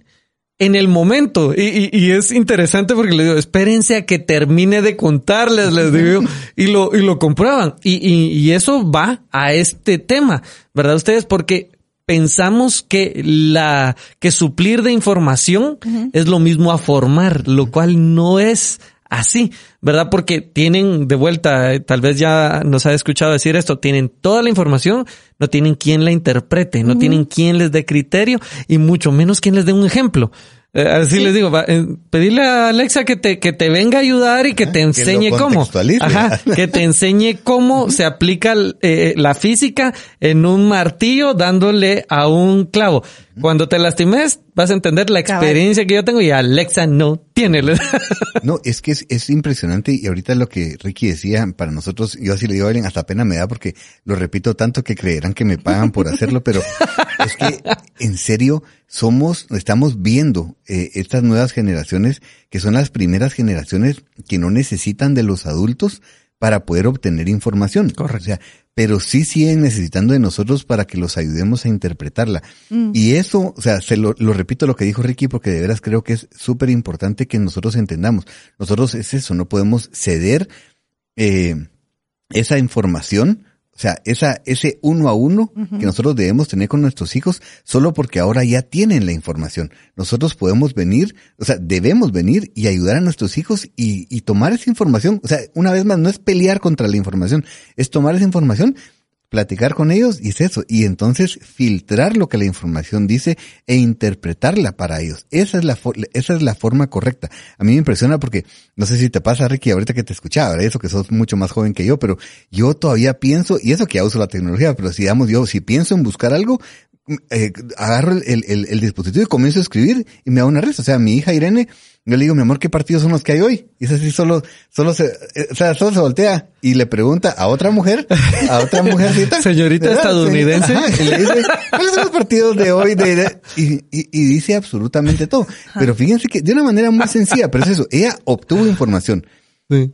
En el momento. Y, y, y es interesante porque le digo, espérense a que termine de contarles, les digo, y lo, y lo comprueban. Y, y, y eso va a este tema, ¿verdad ustedes? Porque pensamos que la, que suplir de información es lo mismo a formar, lo cual no es así, ¿verdad? Porque tienen de vuelta, eh, tal vez ya nos ha escuchado decir esto, tienen toda la información, no tienen quien la interprete, no tienen quien les dé criterio y mucho menos quien les dé un ejemplo. Eh, así les digo, va, eh, pedirle a Alexa que te, que te venga a ayudar y que te enseñe cómo. Ajá, que te enseñe cómo se aplica eh, la física en un martillo dándole a un clavo. Cuando te lastimes, vas a entender la Cabal. experiencia que yo tengo y Alexa no tiene. No, es que es, es impresionante y ahorita lo que Ricky decía, para nosotros, yo así le digo a Evelyn, hasta pena me da porque lo repito tanto que creerán que me pagan por hacerlo, pero es que en serio somos, estamos viendo eh, estas nuevas generaciones que son las primeras generaciones que no necesitan de los adultos para poder obtener información. Correcto. O sea, pero sí siguen necesitando de nosotros para que los ayudemos a interpretarla. Y eso, o sea, se lo, lo repito lo que dijo Ricky porque de veras creo que es súper importante que nosotros entendamos. Nosotros es eso, no podemos ceder eh, esa información, sea, esa, ese uno a uno que nosotros debemos tener con nuestros hijos solo porque ahora ya tienen la información. Nosotros podemos venir, o sea, debemos venir y ayudar a nuestros hijos y, y tomar esa información. O sea, una vez más, no es pelear contra la información, es tomar esa información platicar con ellos y es eso. Y entonces filtrar lo que la información dice e interpretarla para ellos. Esa es la, esa es la forma correcta. A mí me impresiona porque, no sé si te pasa, Ricky, ahorita que te escuchaba, eso que sos mucho más joven que yo, pero yo todavía pienso, y eso que ya uso la tecnología, pero si digamos yo, si pienso en buscar algo, eh, agarro el- el- el dispositivo y comienzo a escribir y me da una risa. O sea, mi hija Irene, yo le digo, mi amor, ¿qué partidos son los que hay hoy? Y es así, solo, solo se, eh, o sea, solo se voltea y le pregunta a otra mujer, a otra mujercita. Señorita ¿verdad? estadounidense. Ajá, y le dice, ¿cuáles son los partidos de hoy? De, de-?" y, y- y dice absolutamente todo. Pero fíjense que de una manera muy sencilla, pero es eso, ella obtuvo información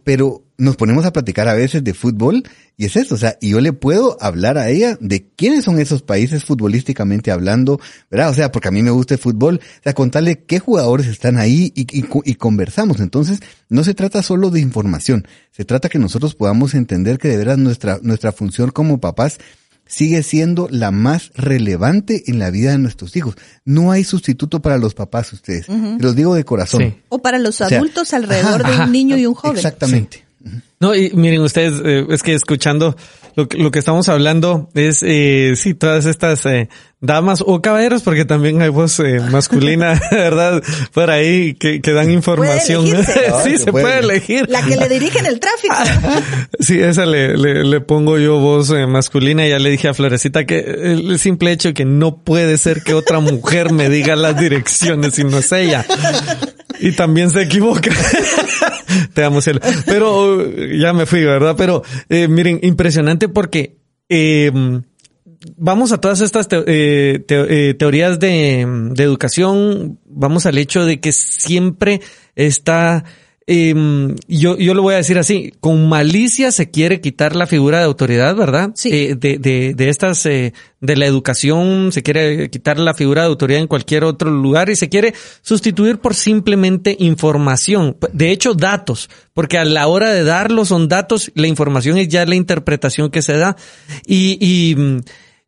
Pero nos ponemos a platicar a veces de fútbol y es eso, o sea, y yo le puedo hablar a ella de quiénes son esos países futbolísticamente hablando, ¿verdad? O sea, porque a mí me gusta el fútbol, o sea, contarle qué jugadores están ahí y, y, conversamos. Entonces, no se trata solo de información, se trata que nosotros podamos entender que de veras nuestra, nuestra función como papás sigue siendo la más relevante en la vida de nuestros hijos. No hay sustituto para los papás ustedes. Los digo de corazón. Sí. O para los sea, adultos alrededor de ajá, un niño y un joven. Exactamente. No, y miren ustedes, eh, es que escuchando, lo, que- lo que estamos hablando es, eh, sí, todas estas eh, damas o caballeros, porque también hay voz eh, masculina, ¿verdad? Por ahí que, que dan información. sí, se se puede. puede elegir. La que le dirige en el tráfico. Sí, esa le, le, le pongo yo voz eh, masculina. Ya le dije a Florecita que el simple hecho que no puede ser que otra mujer me diga las direcciones y no es ella. Y también se equivoca. Te amo. Pero ya me fui, ¿verdad? Pero eh, miren, impresionante porque eh, vamos a todas estas eh, teorías de, de educación, vamos al hecho de que siempre está, eh, yo, yo lo voy a decir así, con malicia se quiere quitar la figura de autoridad, ¿verdad? Sí. Eh, de, de, de estas, eh, de la educación, se quiere quitar la figura de autoridad en cualquier otro lugar y se quiere sustituir por simplemente información. De hecho, datos, porque a la hora de darlo son datos, la información es ya la interpretación que se da. Y, y mm,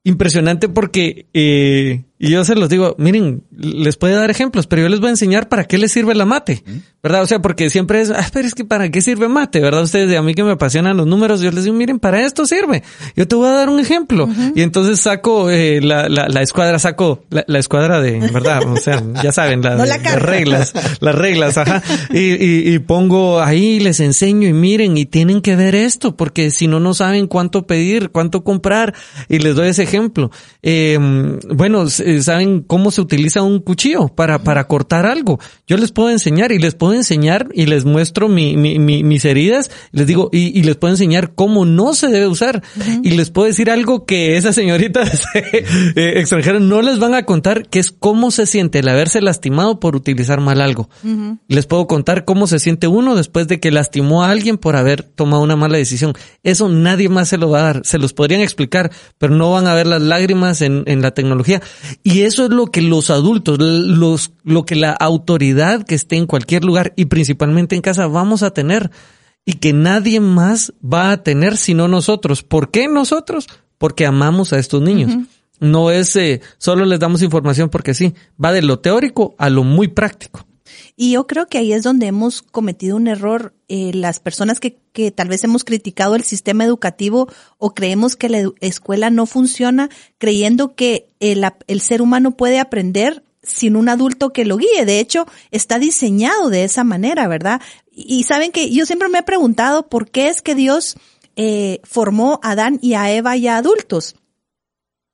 impresionante porque, eh, y yo se los digo, miren, les puede dar ejemplos, pero yo les voy a enseñar para qué les sirve la mate, ¿verdad? O sea, porque siempre es, ah, pero es que para qué sirve mate, ¿verdad? Ustedes, a mí que me apasionan los números, yo les digo, miren, para esto sirve. Yo te voy a dar un ejemplo. Y entonces saco eh, la, la, la escuadra, saco la, la escuadra de, ¿verdad? O sea, ya saben, la, No la las reglas, las reglas, ajá. Y, y, y pongo ahí, les enseño y miren, y tienen que ver esto, porque si no, no saben cuánto pedir, cuánto comprar, y les doy ese ejemplo. Eh, bueno, s- saben cómo se utiliza un cuchillo para, para cortar algo. Yo les puedo enseñar y les puedo enseñar y les muestro mi, mi, mi- mis heridas, les digo, y, y les puedo enseñar cómo no se debe usar. Y les puedo decir algo que esas señoritas eh, extranjeras no les van a contar, que es cómo se siente el haberse lastimado por utilizar mal algo. Les puedo contar cómo se siente uno después de que lastimó a alguien por haber tomado una mala decisión. Eso nadie más se lo va a dar. Se los podrían explicar, pero no van a ver las lágrimas en, en la tecnología. Y eso es lo que los adultos, los, lo que la autoridad que esté en cualquier lugar y principalmente en casa vamos a tener y que nadie más va a tener sino nosotros. ¿Por qué nosotros? Porque amamos a estos niños. No es eh, solo les damos información porque sí, va de lo teórico a lo muy práctico. Y yo creo que ahí es donde hemos cometido un error eh, las personas que, que tal vez hemos criticado el sistema educativo o creemos que la escuela no funciona, creyendo que el, el ser humano puede aprender sin un adulto que lo guíe. De hecho, está diseñado de esa manera, ¿verdad? Y, y saben que yo siempre me he preguntado por qué es que Dios eh, formó a Adán y a Eva ya adultos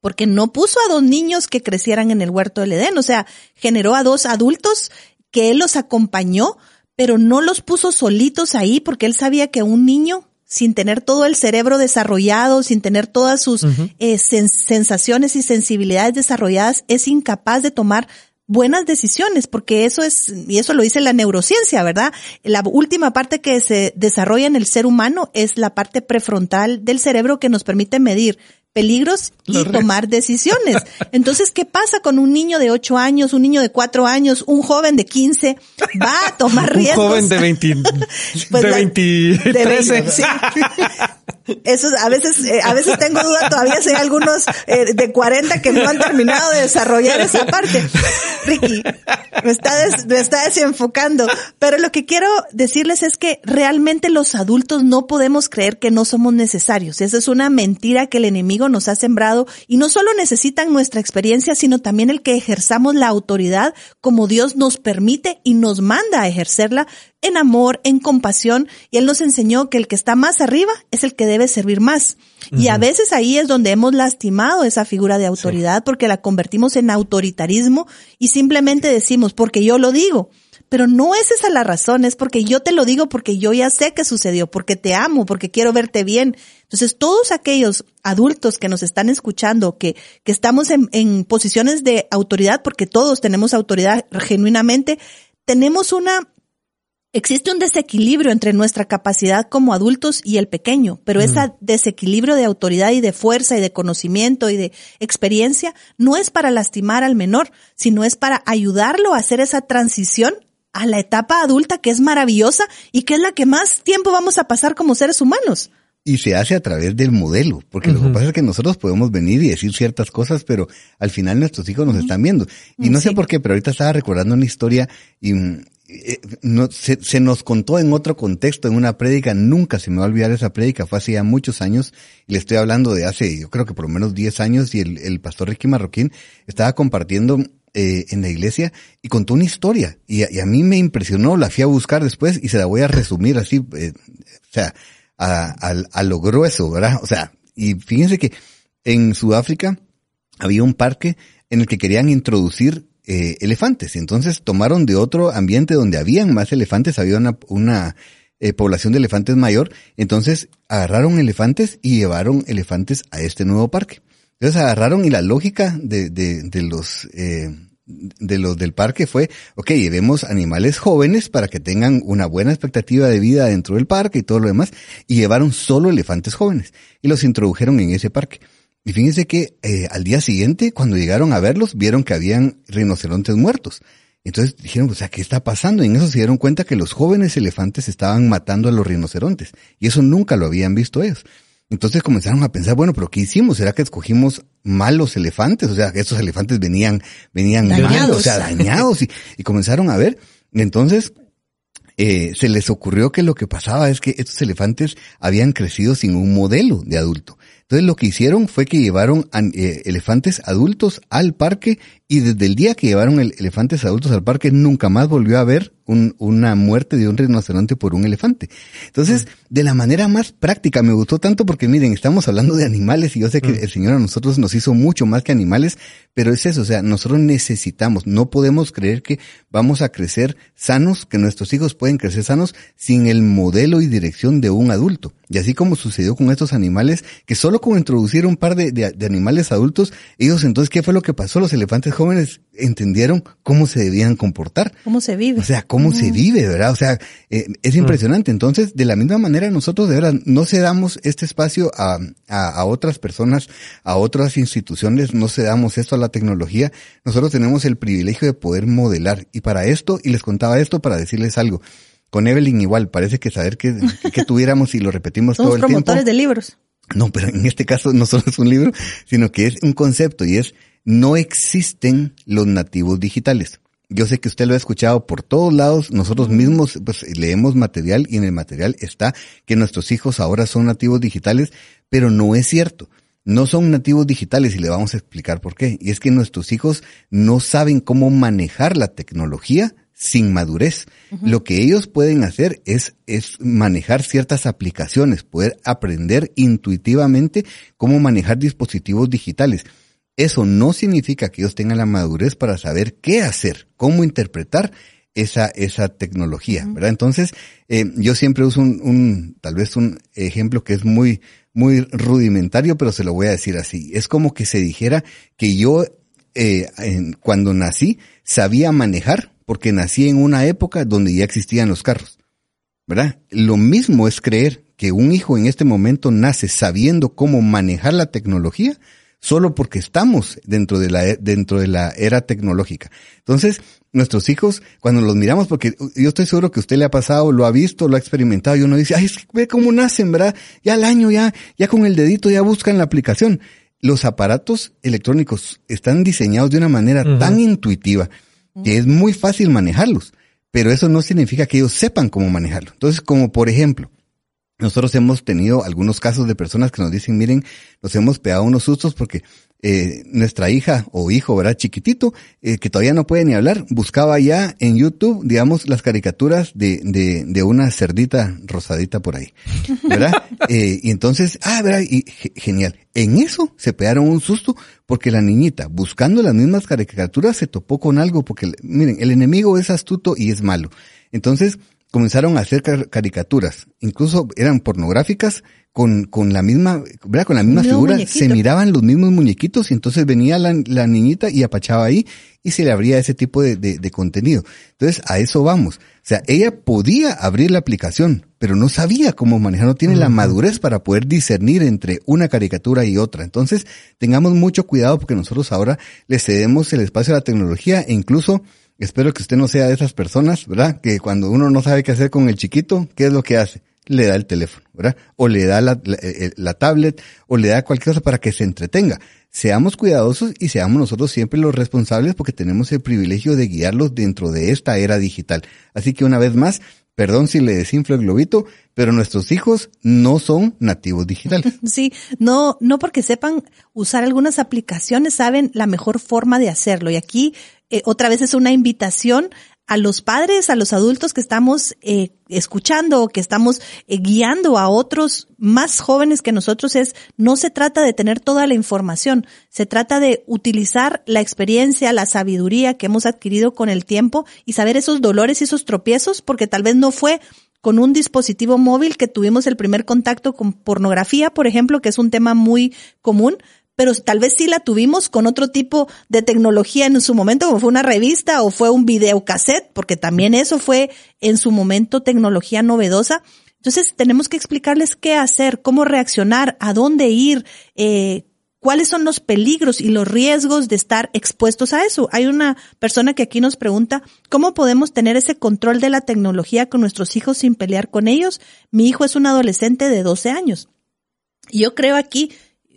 porque no puso a dos niños que crecieran en el huerto del Edén, o sea, generó a dos adultos que él los acompañó, pero no los puso solitos ahí porque él sabía que un niño sin tener todo el cerebro desarrollado, sin tener todas sus eh, sen- sensaciones y sensibilidades desarrolladas, es incapaz de tomar buenas decisiones, porque eso es, y eso lo dice la neurociencia, ¿verdad? La última parte que se desarrolla en el ser humano es la parte prefrontal del cerebro que nos permite medir peligros y tomar decisiones. Entonces, ¿qué pasa con un niño de 8 años, un niño de 4 años, un joven de 15? Va a tomar Un riesgos. joven de 20, Pues de la- 23. de 20, sí. Eso es- a veces, eh, a veces tengo duda todavía si hay algunos eh, de 40 que no han terminado de desarrollar esa parte. Ricky, me está, des- me está desenfocando. Pero lo que quiero decirles es que realmente los adultos no podemos creer que no somos necesarios. Esa es una mentira que el enemigo nos ha sembrado y no solo necesitan nuestra experiencia, sino también el que ejerzamos la autoridad como Dios nos permite y nos manda a ejercerla en amor, en compasión, y Él nos enseñó que el que está más arriba es el que debe servir más. Y a veces ahí es donde hemos lastimado esa figura de autoridad porque la convertimos en autoritarismo y simplemente decimos, porque yo lo digo. Pero no es esa la razón, es porque yo te lo digo porque yo ya sé que sucedió, porque te amo, porque quiero verte bien. Entonces, todos aquellos adultos que nos están escuchando, que, que estamos en, en posiciones de autoridad, porque todos tenemos autoridad genuinamente, tenemos una Existe un desequilibrio entre nuestra capacidad como adultos y el pequeño, pero ese desequilibrio de autoridad y de fuerza y de conocimiento y de experiencia no es para lastimar al menor, sino es para ayudarlo a hacer esa transición a la etapa adulta que es maravillosa y que es la que más tiempo vamos a pasar como seres humanos. Y se hace a través del modelo, porque lo que pasa es que nosotros podemos venir y decir ciertas cosas, pero al final nuestros hijos nos están viendo. Y no sé por qué, pero ahorita estaba recordando una historia y, eh, se, nos contó en otro contexto, en una prédica, nunca se me va a olvidar esa prédica, fue hace ya muchos años, y le estoy hablando de hace, yo creo que por lo menos 10 años, y el, el pastor Ricky Marroquín estaba compartiendo eh, en la iglesia y contó una historia, y a, y a, mí me impresionó, la fui a buscar después y se la voy a resumir así, eh, o sea, a, a, a lo grueso, ¿verdad? O sea, y fíjense que en Sudáfrica había un parque en el que querían introducir eh, elefantes. Entonces tomaron de otro ambiente donde habían más elefantes, había una, una eh, población de elefantes mayor. Entonces agarraron elefantes y llevaron elefantes a este nuevo parque. Entonces agarraron y la lógica de, de, de los, eh, de los del parque fue, ok, llevemos animales jóvenes para que tengan una buena expectativa de vida dentro del parque y todo lo demás, y llevaron solo elefantes jóvenes y los introdujeron en ese parque. Y fíjense que eh, al día siguiente, cuando llegaron a verlos, vieron que habían rinocerontes muertos. Entonces dijeron, o sea, ¿qué está pasando? Y en eso se dieron cuenta que los jóvenes elefantes estaban matando a los rinocerontes. Y eso nunca lo habían visto ellos. Entonces comenzaron a pensar, bueno, pero ¿qué hicimos? ¿Será que escogimos malos elefantes? O sea, estos elefantes venían, venían dañados. o sea, dañados y, y comenzaron a ver. Entonces, eh, se les ocurrió que lo que pasaba es que estos elefantes habían crecido sin un modelo de adulto. Entonces lo que hicieron fue que llevaron eh, elefantes adultos al parque y desde el día que llevaron el elefantes adultos al parque nunca más volvió a haber un, una muerte de un rinoceronte por un elefante. Entonces, de la manera más práctica, me gustó tanto porque miren, estamos hablando de animales y yo sé que el Señor a nosotros nos hizo mucho más que animales, pero es eso, o sea, nosotros necesitamos, no podemos creer que vamos a crecer sanos, que nuestros hijos pueden crecer sanos sin el modelo y dirección de un adulto. Y así como sucedió con estos animales, que solo con introducir un par de, de, de animales adultos, ellos entonces, ¿qué fue lo que pasó? Los elefantes jóvenes entendieron cómo se debían comportar. ¿Cómo se vive? O sea, cómo se vive, ¿verdad? O sea, eh, es impresionante. Entonces, de la misma manera, nosotros de verdad no cedamos este espacio a, a, a, otras personas, a otras instituciones, no cedamos esto a la tecnología. Nosotros tenemos el privilegio de poder modelar. Y para esto, y les contaba esto para decirles algo. Con Evelyn igual, parece que saber que, que tuviéramos y lo repetimos Somos todo el tiempo. promotores de libros. No, pero en este caso no solo es un libro, sino que es un concepto y es no existen los nativos digitales. Yo sé que usted lo ha escuchado por todos lados, nosotros mismos pues leemos material y en el material está que nuestros hijos ahora son nativos digitales, pero no es cierto. No son nativos digitales y le vamos a explicar por qué. Y es que nuestros hijos no saben cómo manejar la tecnología sin madurez. Uh -huh. Lo que ellos pueden hacer es, es manejar ciertas aplicaciones, poder aprender intuitivamente cómo manejar dispositivos digitales. Eso no significa que ellos tengan la madurez para saber qué hacer, cómo interpretar esa, esa tecnología, ¿verdad? Entonces, eh, yo siempre uso un, un, tal vez un ejemplo que es muy, muy rudimentario, pero se lo voy a decir así. Es como que se dijera que yo, eh, en, cuando nací, sabía manejar, porque nací en una época donde ya existían los carros, ¿verdad? Lo mismo es creer que un hijo en este momento nace sabiendo cómo manejar la tecnología, solo porque estamos dentro de la, dentro de la era tecnológica. Entonces, nuestros hijos, cuando los miramos, porque yo estoy seguro que usted le ha pasado, lo ha visto, lo ha experimentado, y uno dice, ay, es que ve cómo nacen, ¿verdad? Ya al año, ya, ya con el dedito ya buscan la aplicación. Los aparatos electrónicos están diseñados de una manera uh -huh. tan intuitiva que es muy fácil manejarlos, pero eso no significa que ellos sepan cómo manejarlo. Entonces, como por ejemplo, nosotros hemos tenido algunos casos de personas que nos dicen, miren, nos hemos pegado unos sustos porque eh, nuestra hija o hijo, ¿verdad? Chiquitito, eh, que todavía no puede ni hablar, buscaba ya en YouTube, digamos, las caricaturas de, de, de una cerdita rosadita por ahí, ¿verdad? eh, y entonces, ah, ¿verdad? Y genial. En eso se pegaron un susto porque la niñita, buscando las mismas caricaturas, se topó con algo porque, miren, el enemigo es astuto y es malo. Entonces, comenzaron a hacer caricaturas, incluso eran pornográficas, con, con la misma, ¿verdad? Con la misma figura, muñequito. se miraban los mismos muñequitos y entonces venía la, la, niñita y apachaba ahí y se le abría ese tipo de, de, de, contenido. Entonces, a eso vamos. O sea, ella podía abrir la aplicación, pero no sabía cómo manejar, no tiene uh -huh. la madurez para poder discernir entre una caricatura y otra. Entonces, tengamos mucho cuidado porque nosotros ahora le cedemos el espacio a la tecnología e incluso Espero que usted no sea de esas personas, ¿verdad? Que cuando uno no sabe qué hacer con el chiquito, ¿qué es lo que hace? le da el teléfono, ¿verdad? O le da la, la, eh, la tablet, o le da cualquier cosa para que se entretenga. Seamos cuidadosos y seamos nosotros siempre los responsables porque tenemos el privilegio de guiarlos dentro de esta era digital. Así que una vez más, perdón si le desinflo el globito, pero nuestros hijos no son nativos digitales. Sí, no, no porque sepan usar algunas aplicaciones, saben la mejor forma de hacerlo. Y aquí eh, otra vez es una invitación a los padres, a los adultos que estamos eh, escuchando o que estamos eh, guiando a otros más jóvenes que nosotros es, no se trata de tener toda la información, se trata de utilizar la experiencia, la sabiduría que hemos adquirido con el tiempo y saber esos dolores y esos tropiezos, porque tal vez no fue con un dispositivo móvil que tuvimos el primer contacto con pornografía, por ejemplo, que es un tema muy común, pero tal vez sí la tuvimos con otro tipo de tecnología en su momento, como fue una revista o fue un videocassette, porque también eso fue en su momento tecnología novedosa. Entonces tenemos que explicarles qué hacer, cómo reaccionar, a dónde ir, eh, cuáles son los peligros y los riesgos de estar expuestos a eso. Hay una persona que aquí nos pregunta, ¿cómo podemos tener ese control de la tecnología con nuestros hijos sin pelear con ellos? Mi hijo es un adolescente de 12 años. Yo creo aquí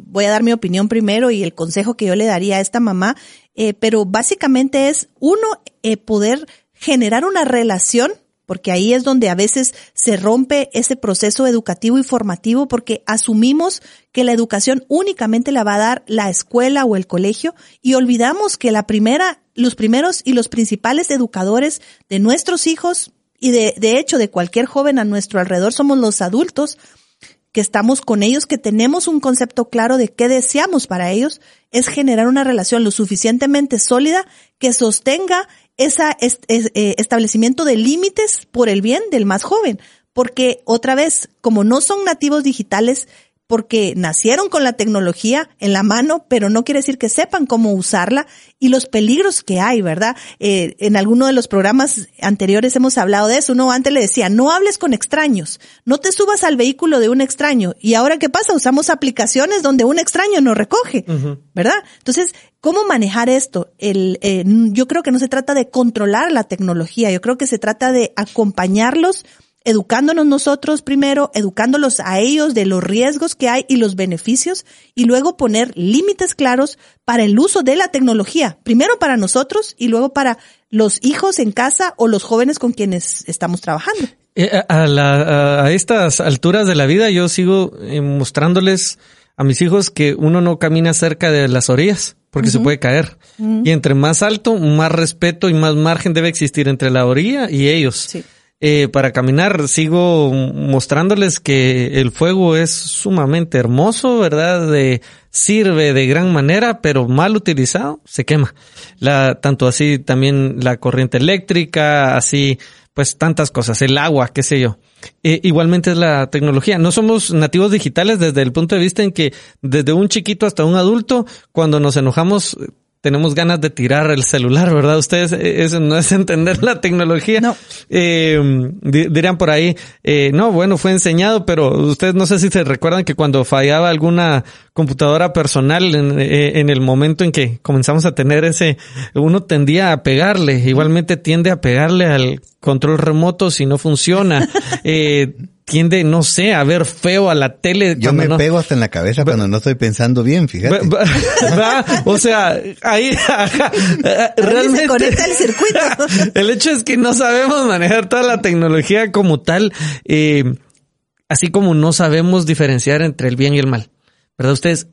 voy a dar mi opinión primero y el consejo que yo le daría a esta mamá, eh, pero básicamente es uno, eh, poder generar una relación, porque ahí es donde a veces se rompe ese proceso educativo y formativo, porque asumimos que la educación únicamente la va a dar la escuela o el colegio y olvidamos que la primera, los primeros y los principales educadores de nuestros hijos y de, de hecho de cualquier joven a nuestro alrededor somos los adultos, que estamos con ellos, que tenemos un concepto claro de qué deseamos para ellos, es generar una relación lo suficientemente sólida que sostenga ese eh, establecimiento de límites por el bien del más joven. Porque otra vez, como no son nativos digitales, porque nacieron con la tecnología en la mano, pero no quiere decir que sepan cómo usarla y los peligros que hay, ¿verdad? Eh, en alguno de los programas anteriores hemos hablado de eso. Uno antes le decía, no hables con extraños, no te subas al vehículo de un extraño. Y ahora, ¿qué pasa? Usamos aplicaciones donde un extraño nos recoge, ¿verdad? Entonces, ¿cómo manejar esto? El, eh, yo creo que no se trata de controlar la tecnología, yo creo que se trata de acompañarlos educándonos nosotros primero, educándolos a ellos de los riesgos que hay y los beneficios, y luego poner límites claros para el uso de la tecnología, primero para nosotros y luego para los hijos en casa o los jóvenes con quienes estamos trabajando. Eh, a, la, a, estas alturas de la vida yo sigo eh, mostrándoles a mis hijos que uno no camina cerca de las orillas porque se puede caer. Y entre más alto, más respeto y más margen debe existir entre la orilla y ellos. Sí. Eh, para caminar sigo mostrándoles que el fuego es sumamente hermoso, ¿verdad? Sirve de gran manera, pero mal utilizado se quema. La, tanto así también la corriente eléctrica, así pues tantas cosas, el agua, qué sé yo. Eh, igualmente es la tecnología. No somos nativos digitales desde el punto de vista en que desde un chiquito hasta un adulto, cuando nos enojamos, tenemos ganas de tirar el celular, ¿verdad? Ustedes, eh, eso no es entender la tecnología. No. Eh, dirían por ahí, eh, no, bueno, fue enseñado, pero ustedes no sé si se recuerdan que cuando fallaba alguna computadora personal en, eh, en el momento en que comenzamos a tener ese, uno tendía a pegarle, igualmente tiende a pegarle al control remoto si no funciona. eh, tiende, no sé, a ver feo a la tele. Yo me pego hasta en la cabeza cuando no estoy pensando bien, fíjate. o sea, ahí realmente se conecta el circuito. el hecho es que no sabemos manejar toda la tecnología como tal, eh, así como no sabemos diferenciar entre el bien y el mal. ¿Verdad? Ustedes,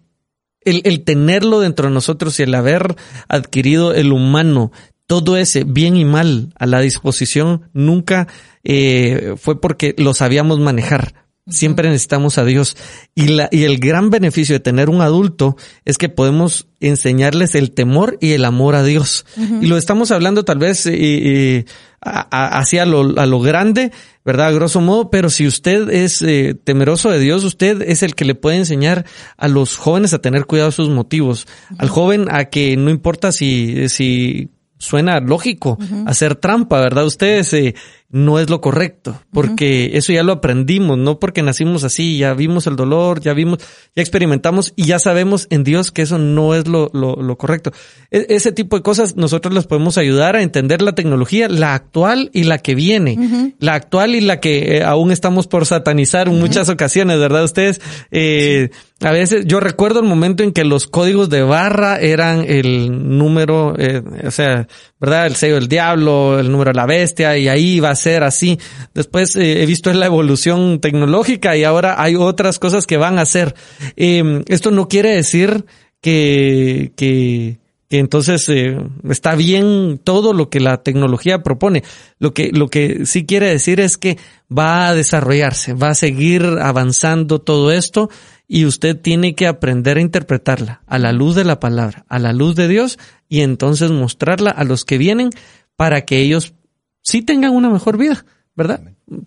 el, el tenerlo dentro de nosotros y el haber adquirido el humano todo ese bien y mal a la disposición nunca eh, fue porque lo sabíamos manejar. Siempre necesitamos a Dios. Y, la, y el gran beneficio de tener un adulto es que podemos enseñarles el temor y el amor a Dios. Y lo estamos hablando tal vez eh, hacia lo, a lo grande, ¿verdad? A grosso modo, pero si usted es eh, temeroso de Dios, usted es el que le puede enseñar a los jóvenes a tener cuidado de sus motivos. Al joven a que no importa si, si suena lógico hacer trampa, ¿verdad? Ustedes, eh, no es lo correcto, porque eso ya lo aprendimos, no porque nacimos así, ya vimos el dolor, ya vimos, ya experimentamos y ya sabemos en Dios que eso no es lo, lo, lo correcto. E, ese tipo de cosas nosotros les podemos ayudar a entender la tecnología, la actual y la que viene, la actual y la que eh, aún estamos por satanizar en muchas ocasiones, ¿verdad? Ustedes, eh, a veces yo recuerdo el momento en que los códigos de barra eran el número, eh, o sea, ¿verdad? El sello del diablo, el número de la bestia y ahí va a ser así. Después eh, he visto la evolución tecnológica y ahora hay otras cosas que van a ser. Em, esto no quiere decir que, que, que entonces eh, está bien todo lo que la tecnología propone. Lo que, lo que sí quiere decir es que va a desarrollarse, va a seguir avanzando todo esto y usted tiene que aprender a interpretarla a la luz de la palabra, a la luz de Dios y entonces mostrarla a los que vienen para que ellos sí tengan una mejor vida, ¿verdad?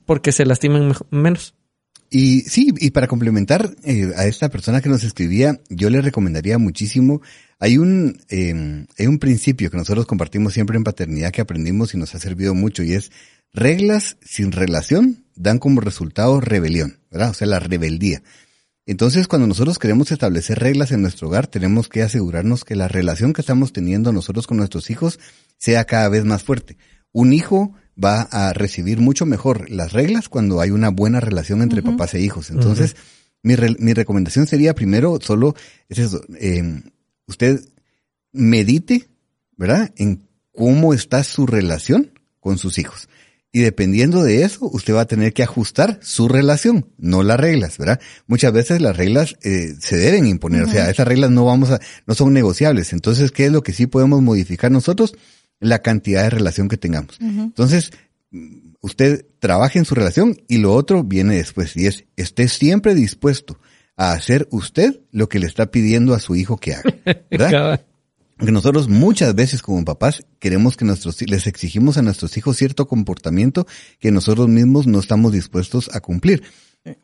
Porque se lastimen menos. Y sí, y para complementar eh, a esta persona que nos escribía, yo le recomendaría muchísimo, hay un, eh, hay un principio que nosotros compartimos siempre en paternidad que aprendimos y nos ha servido mucho y es reglas sin relación dan como resultado rebelión, ¿verdad? O sea, la rebeldía. Entonces, cuando nosotros queremos establecer reglas en nuestro hogar, tenemos que asegurarnos que la relación que estamos teniendo nosotros con nuestros hijos sea cada vez más fuerte. Un hijo va a recibir mucho mejor las reglas cuando hay una buena relación entre papás e hijos. Entonces, mi, mi, recomendación sería primero solo, es eso, eh, usted medite, ¿verdad? En cómo está su relación con sus hijos. Y dependiendo de eso, usted va a tener que ajustar su relación, no las reglas, ¿verdad? Muchas veces las reglas eh, se deben imponer, o sea, esas reglas no vamos a, no son negociables. Entonces, ¿qué es lo que sí podemos modificar nosotros? La cantidad de relación que tengamos. Entonces, usted trabaje en su relación y lo otro viene después, y es, esté siempre dispuesto a hacer usted lo que le está pidiendo a su hijo que haga, ¿verdad? Que nosotros muchas veces como papás queremos que nuestros les exigimos a nuestros hijos cierto comportamiento que nosotros mismos no estamos dispuestos a cumplir.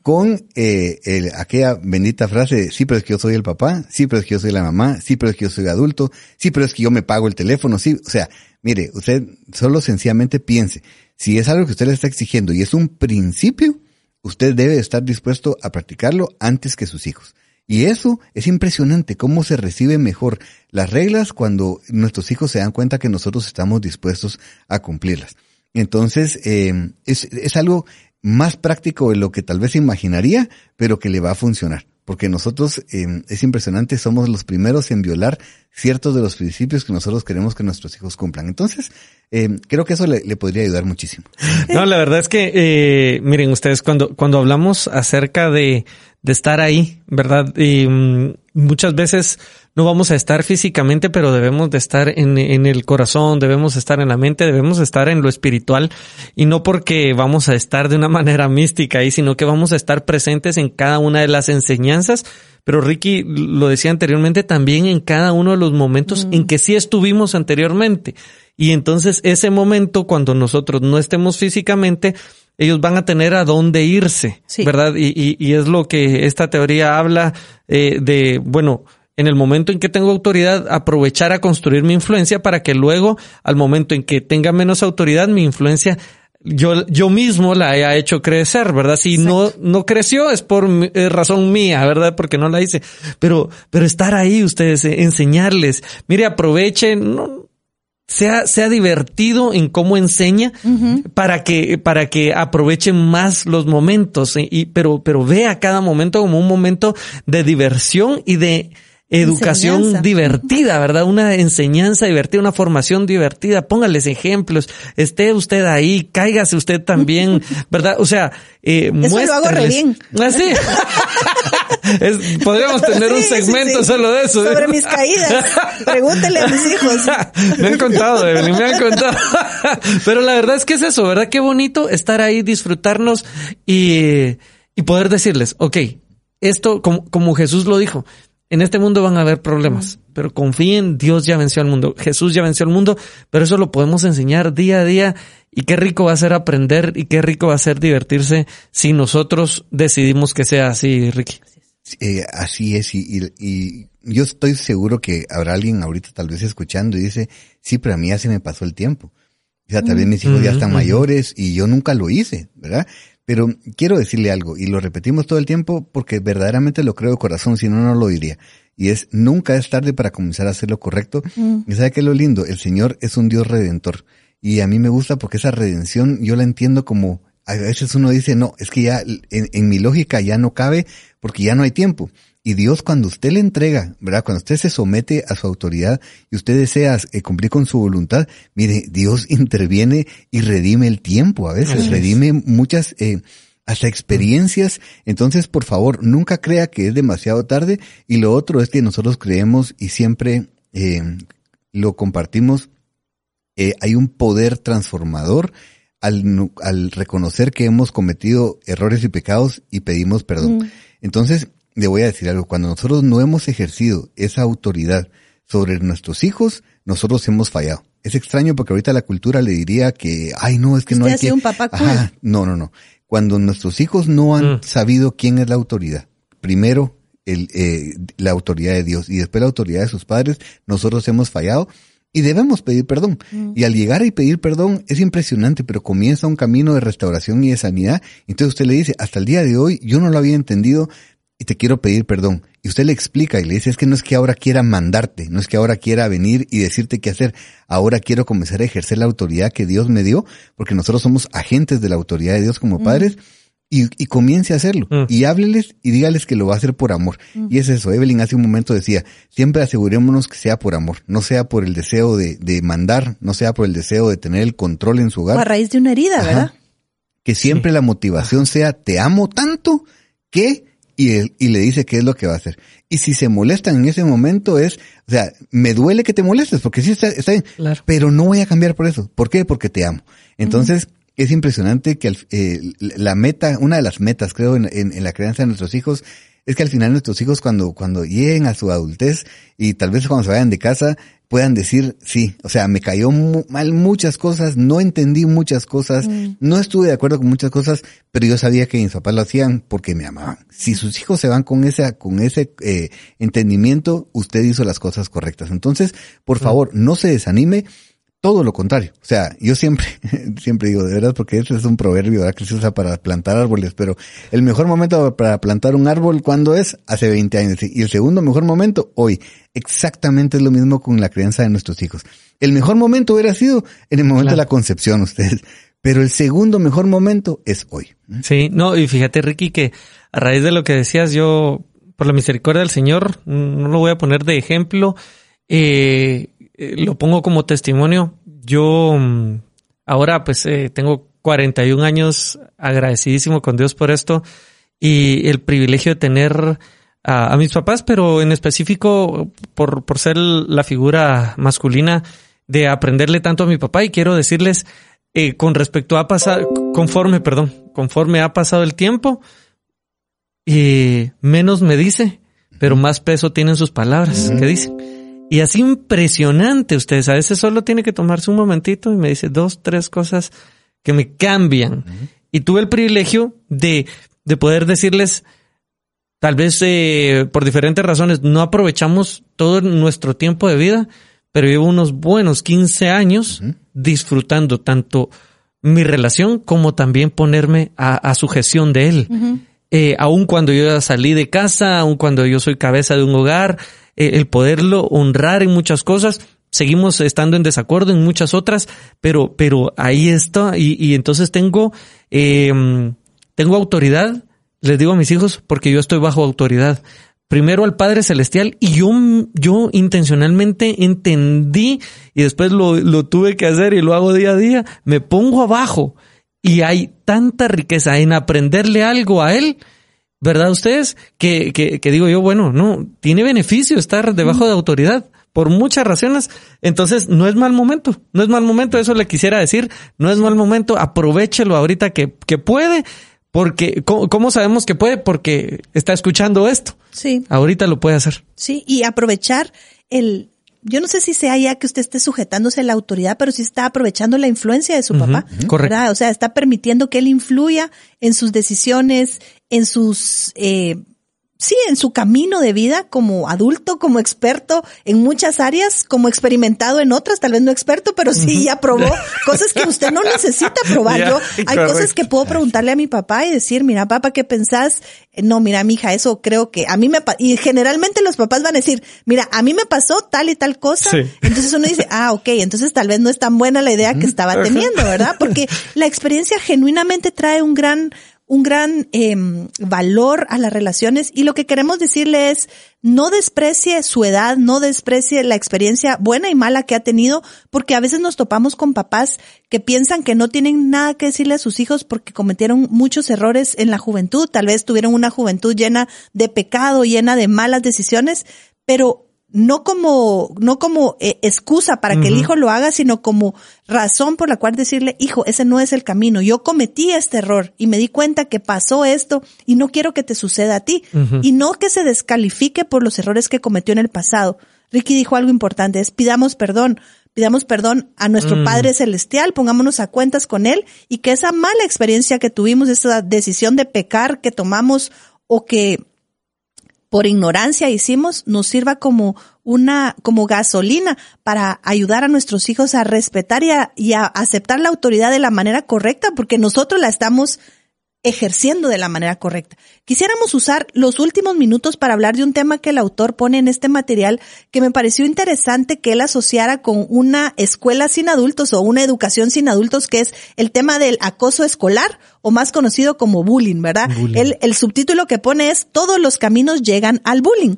Con eh, aquella bendita frase, sí, pero es que yo soy el papá, sí, pero es que yo soy la mamá, sí, pero es que yo soy adulto, sí, pero es que yo me pago el teléfono, sí, o sea, mire, usted solo sencillamente piense, si es algo que usted le está exigiendo y es un principio, usted debe estar dispuesto a practicarlo antes que sus hijos. Y eso es impresionante, cómo se recibe mejor las reglas cuando nuestros hijos se dan cuenta que nosotros estamos dispuestos a cumplirlas. Entonces, eh, es, es algo más práctico de lo que tal vez imaginaría, pero que le va a funcionar. Porque nosotros, eh, es impresionante, somos los primeros en violar ciertos de los principios que nosotros queremos que nuestros hijos cumplan. Entonces, eh, creo que eso le, le, podría ayudar muchísimo. No, la verdad es que, eh, miren ustedes, cuando, cuando hablamos acerca de, de estar ahí, ¿verdad? Y um, muchas veces no vamos a estar físicamente, pero debemos de estar en, en, el corazón, debemos estar en la mente, debemos estar en lo espiritual y no porque vamos a estar de una manera mística ahí, sino que vamos a estar presentes en cada una de las enseñanzas. Pero Ricky lo decía anteriormente, también en cada uno de los momentos mm. en que sí estuvimos anteriormente. Y entonces ese momento, cuando nosotros no estemos físicamente, ellos van a tener a dónde irse, sí. ¿verdad? Y, y, y, es lo que esta teoría habla eh, de, bueno, en el momento en que tengo autoridad, aprovechar a construir mi influencia para que luego, al momento en que tenga menos autoridad, mi influencia yo, yo mismo la haya hecho crecer, ¿verdad? Si no, no creció es por eh, razón mía, ¿verdad? Porque no la hice. Pero, pero estar ahí ustedes, eh, enseñarles. Mire, aprovechen, no, sea, sea divertido en cómo enseña uh -huh. para que, para que aprovechen más los momentos. ¿eh? Y, pero, pero vea cada momento como un momento de diversión y de, educación enseñanza. divertida, ¿verdad? Una enseñanza divertida, una formación divertida. Póngales ejemplos. Esté usted ahí, cáigase usted también, ¿verdad? O sea, eh, Eso lo hago re bien. Así. es, podríamos tener sí, un segmento sí, sí. solo de eso. Sobre mis caídas. Pregúntele a mis hijos. me han contado, Evelyn, me han contado. Pero la verdad es que es eso, ¿verdad? Qué bonito estar ahí, disfrutarnos y, y poder decirles, ok, esto, como, como Jesús lo dijo, en este mundo van a haber problemas, pero confíen, Dios ya venció al mundo, Jesús ya venció al mundo, pero eso lo podemos enseñar día a día y qué rico va a ser aprender y qué rico va a ser divertirse si nosotros decidimos que sea así, Ricky. Eh, así es, y, y, y, yo estoy seguro que habrá alguien ahorita tal vez escuchando y dice, sí, pero a mí ya se me pasó el tiempo. O sea, tal vez mis hijos ya están mayores y yo nunca lo hice, ¿verdad? Pero quiero decirle algo, y lo repetimos todo el tiempo porque verdaderamente lo creo de corazón, si no, no lo diría. Y es, nunca es tarde para comenzar a hacer lo correcto. Y sabe que es lo lindo, el Señor es un Dios redentor. Y a mí me gusta porque esa redención yo la entiendo como, a veces uno dice, no, es que ya en, en mi lógica ya no cabe porque ya no hay tiempo. Y Dios cuando usted le entrega, ¿verdad? Cuando usted se somete a su autoridad y usted desea eh, cumplir con su voluntad, mire, Dios interviene y redime el tiempo a veces, redime muchas, eh, hasta experiencias. Entonces, por favor, nunca crea que es demasiado tarde. Y lo otro es que nosotros creemos y siempre eh, lo compartimos, eh, hay un poder transformador al, al, reconocer que hemos cometido errores y pecados y pedimos perdón. Mm. Entonces, le voy a decir algo, cuando nosotros no hemos ejercido esa autoridad sobre nuestros hijos, nosotros hemos fallado. Es extraño porque ahorita la cultura le diría que, ay, no, es que no hay que... un papá cool. Ajá, no, no, no. Cuando nuestros hijos no han mm. sabido quién es la autoridad, primero el, eh, la autoridad de Dios y después la autoridad de sus padres, nosotros hemos fallado y debemos pedir perdón. Mm. Y al llegar y pedir perdón es impresionante, pero comienza un camino de restauración y de sanidad. Entonces usted le dice, hasta el día de hoy yo no lo había entendido, y te quiero pedir perdón. Y usted le explica y le dice, es que no es que ahora quiera mandarte, no es que ahora quiera venir y decirte qué hacer, ahora quiero comenzar a ejercer la autoridad que Dios me dio, porque nosotros somos agentes de la autoridad de Dios como mm. padres, y, y, comience a hacerlo. Mm. Y hábleles y dígales que lo va a hacer por amor. Mm. Y es eso, Evelyn hace un momento decía, siempre asegurémonos que sea por amor, no sea por el deseo de, de mandar, no sea por el deseo de tener el control en su hogar. O a raíz de una herida, Ajá. ¿verdad? Que siempre sí. la motivación sea, te amo tanto que y, él, y le dice qué es lo que va a hacer. Y si se molestan en ese momento es, o sea, me duele que te molestes porque sí está, está bien, claro. pero no voy a cambiar por eso. ¿Por qué? Porque te amo. Entonces, uh -huh. es impresionante que eh, la meta, una de las metas creo en, en, en la crianza de nuestros hijos es que al final nuestros hijos cuando, cuando lleguen a su adultez y tal vez cuando se vayan de casa puedan decir, sí, o sea, me cayó mu mal muchas cosas, no entendí muchas cosas, mm. no estuve de acuerdo con muchas cosas, pero yo sabía que mis papás lo hacían porque me amaban. Si sus hijos se van con ese, con ese eh, entendimiento, usted hizo las cosas correctas. Entonces, por favor, no se desanime, todo lo contrario. O sea, yo siempre, siempre digo, de verdad, porque ese es un proverbio ¿verdad? que se usa para plantar árboles, pero el mejor momento para plantar un árbol, ¿cuándo es? Hace 20 años. Y el segundo mejor momento, hoy. Exactamente es lo mismo con la crianza de nuestros hijos. El mejor momento hubiera sido en el momento claro. de la concepción, ustedes. Pero el segundo mejor momento es hoy. Sí, no, y fíjate, Ricky, que a raíz de lo que decías, yo, por la misericordia del Señor, no lo voy a poner de ejemplo, eh, eh, lo pongo como testimonio. Yo mm, ahora pues eh, tengo 41 años agradecidísimo con Dios por esto y el privilegio de tener a, mis papás, pero en específico por, por ser la figura masculina de aprenderle tanto a mi papá y quiero decirles eh, con respecto a pasar, conforme, perdón, conforme ha pasado el tiempo, eh, menos me dice, pero más peso tienen sus palabras que dicen. Y así impresionante ustedes. A veces solo tiene que tomarse un momentito y me dice dos, tres cosas que me cambian. Uh -huh. Y tuve el privilegio de, de poder decirles, tal vez eh, por diferentes razones, no aprovechamos todo nuestro tiempo de vida, pero llevo unos buenos 15 años uh -huh. disfrutando tanto mi relación como también ponerme a, a sujeción de él. Uh -huh. Eh, aun cuando yo ya salí de casa, aun cuando yo soy cabeza de un hogar, eh, el poderlo honrar en muchas cosas. Seguimos estando en desacuerdo en muchas otras, pero, pero ahí está. Y, entonces tengo, eh, tengo autoridad, les digo a mis hijos, porque yo estoy bajo autoridad. Primero al Padre Celestial y yo, yo intencionalmente entendí y después lo, lo tuve que hacer y lo hago día a día. Me pongo abajo y hay tanta riqueza en aprenderle algo a Él ¿verdad ustedes? Que, que, que, digo yo, bueno, no, tiene beneficio estar debajo de autoridad por muchas razones. Entonces, no es mal momento, no es mal momento, eso le quisiera decir, no es mal momento, aprovechelo ahorita que, que puede, porque, ¿cómo, ¿cómo, sabemos que puede? Porque está escuchando esto. Sí. Ahorita lo puede hacer. Sí, y aprovechar el, yo no sé si sea ya que usted esté sujetándose a la autoridad, pero sí está aprovechando la influencia de su uh -huh, papá. Correcto. ¿verdad? O sea, está permitiendo que él influya en sus decisiones, en sus, eh, sí, en su camino de vida como adulto, como experto en muchas áreas, como experimentado en otras, tal vez no experto, pero sí ya probó cosas que usted no necesita probar. Yo, hay correcto. cosas que puedo preguntarle a mi papá y decir, mira, papá, ¿qué pensás? Eh, No, mira, mija, eso creo que a mí me pa-". y generalmente los papás van a decir, mira, a mí me pasó tal y tal cosa. Sí. Entonces uno dice, ah, ok, entonces tal vez no es tan buena la idea que estaba teniendo, ¿verdad? Porque la experiencia genuinamente trae un gran, un gran em, valor a las relaciones y lo que queremos decirle es, no desprecie su edad, no desprecie la experiencia buena y mala que ha tenido, porque a veces nos topamos con papás que piensan que no tienen nada que decirle a sus hijos porque cometieron muchos errores en la juventud, tal vez tuvieron una juventud llena de pecado, llena de malas decisiones, pero no como, no como eh, excusa para que el hijo lo haga, sino como razón por la cual decirle, hijo, ese no es el camino. Yo cometí este error y me di cuenta que pasó esto y no quiero que te suceda a ti. Y no que se descalifique por los errores que cometió en el pasado. Ricky dijo algo importante, es pidamos perdón. Pidamos perdón a nuestro Padre Celestial, pongámonos a cuentas con Él y que esa mala experiencia que tuvimos, esa decisión de pecar que tomamos o que por ignorancia hicimos nos sirva como una, como gasolina para ayudar a nuestros hijos a respetar y a, y a aceptar la autoridad de la manera correcta, porque nosotros la estamos ejerciendo de la manera correcta. Quisiéramos usar los últimos minutos para hablar de un tema que el autor pone en este material que me pareció interesante que él asociara con una escuela sin adultos o una educación sin adultos, que es el tema del acoso escolar o más conocido como bullying, ¿verdad? El, el subtítulo que pone es Todos los caminos llegan al bullying.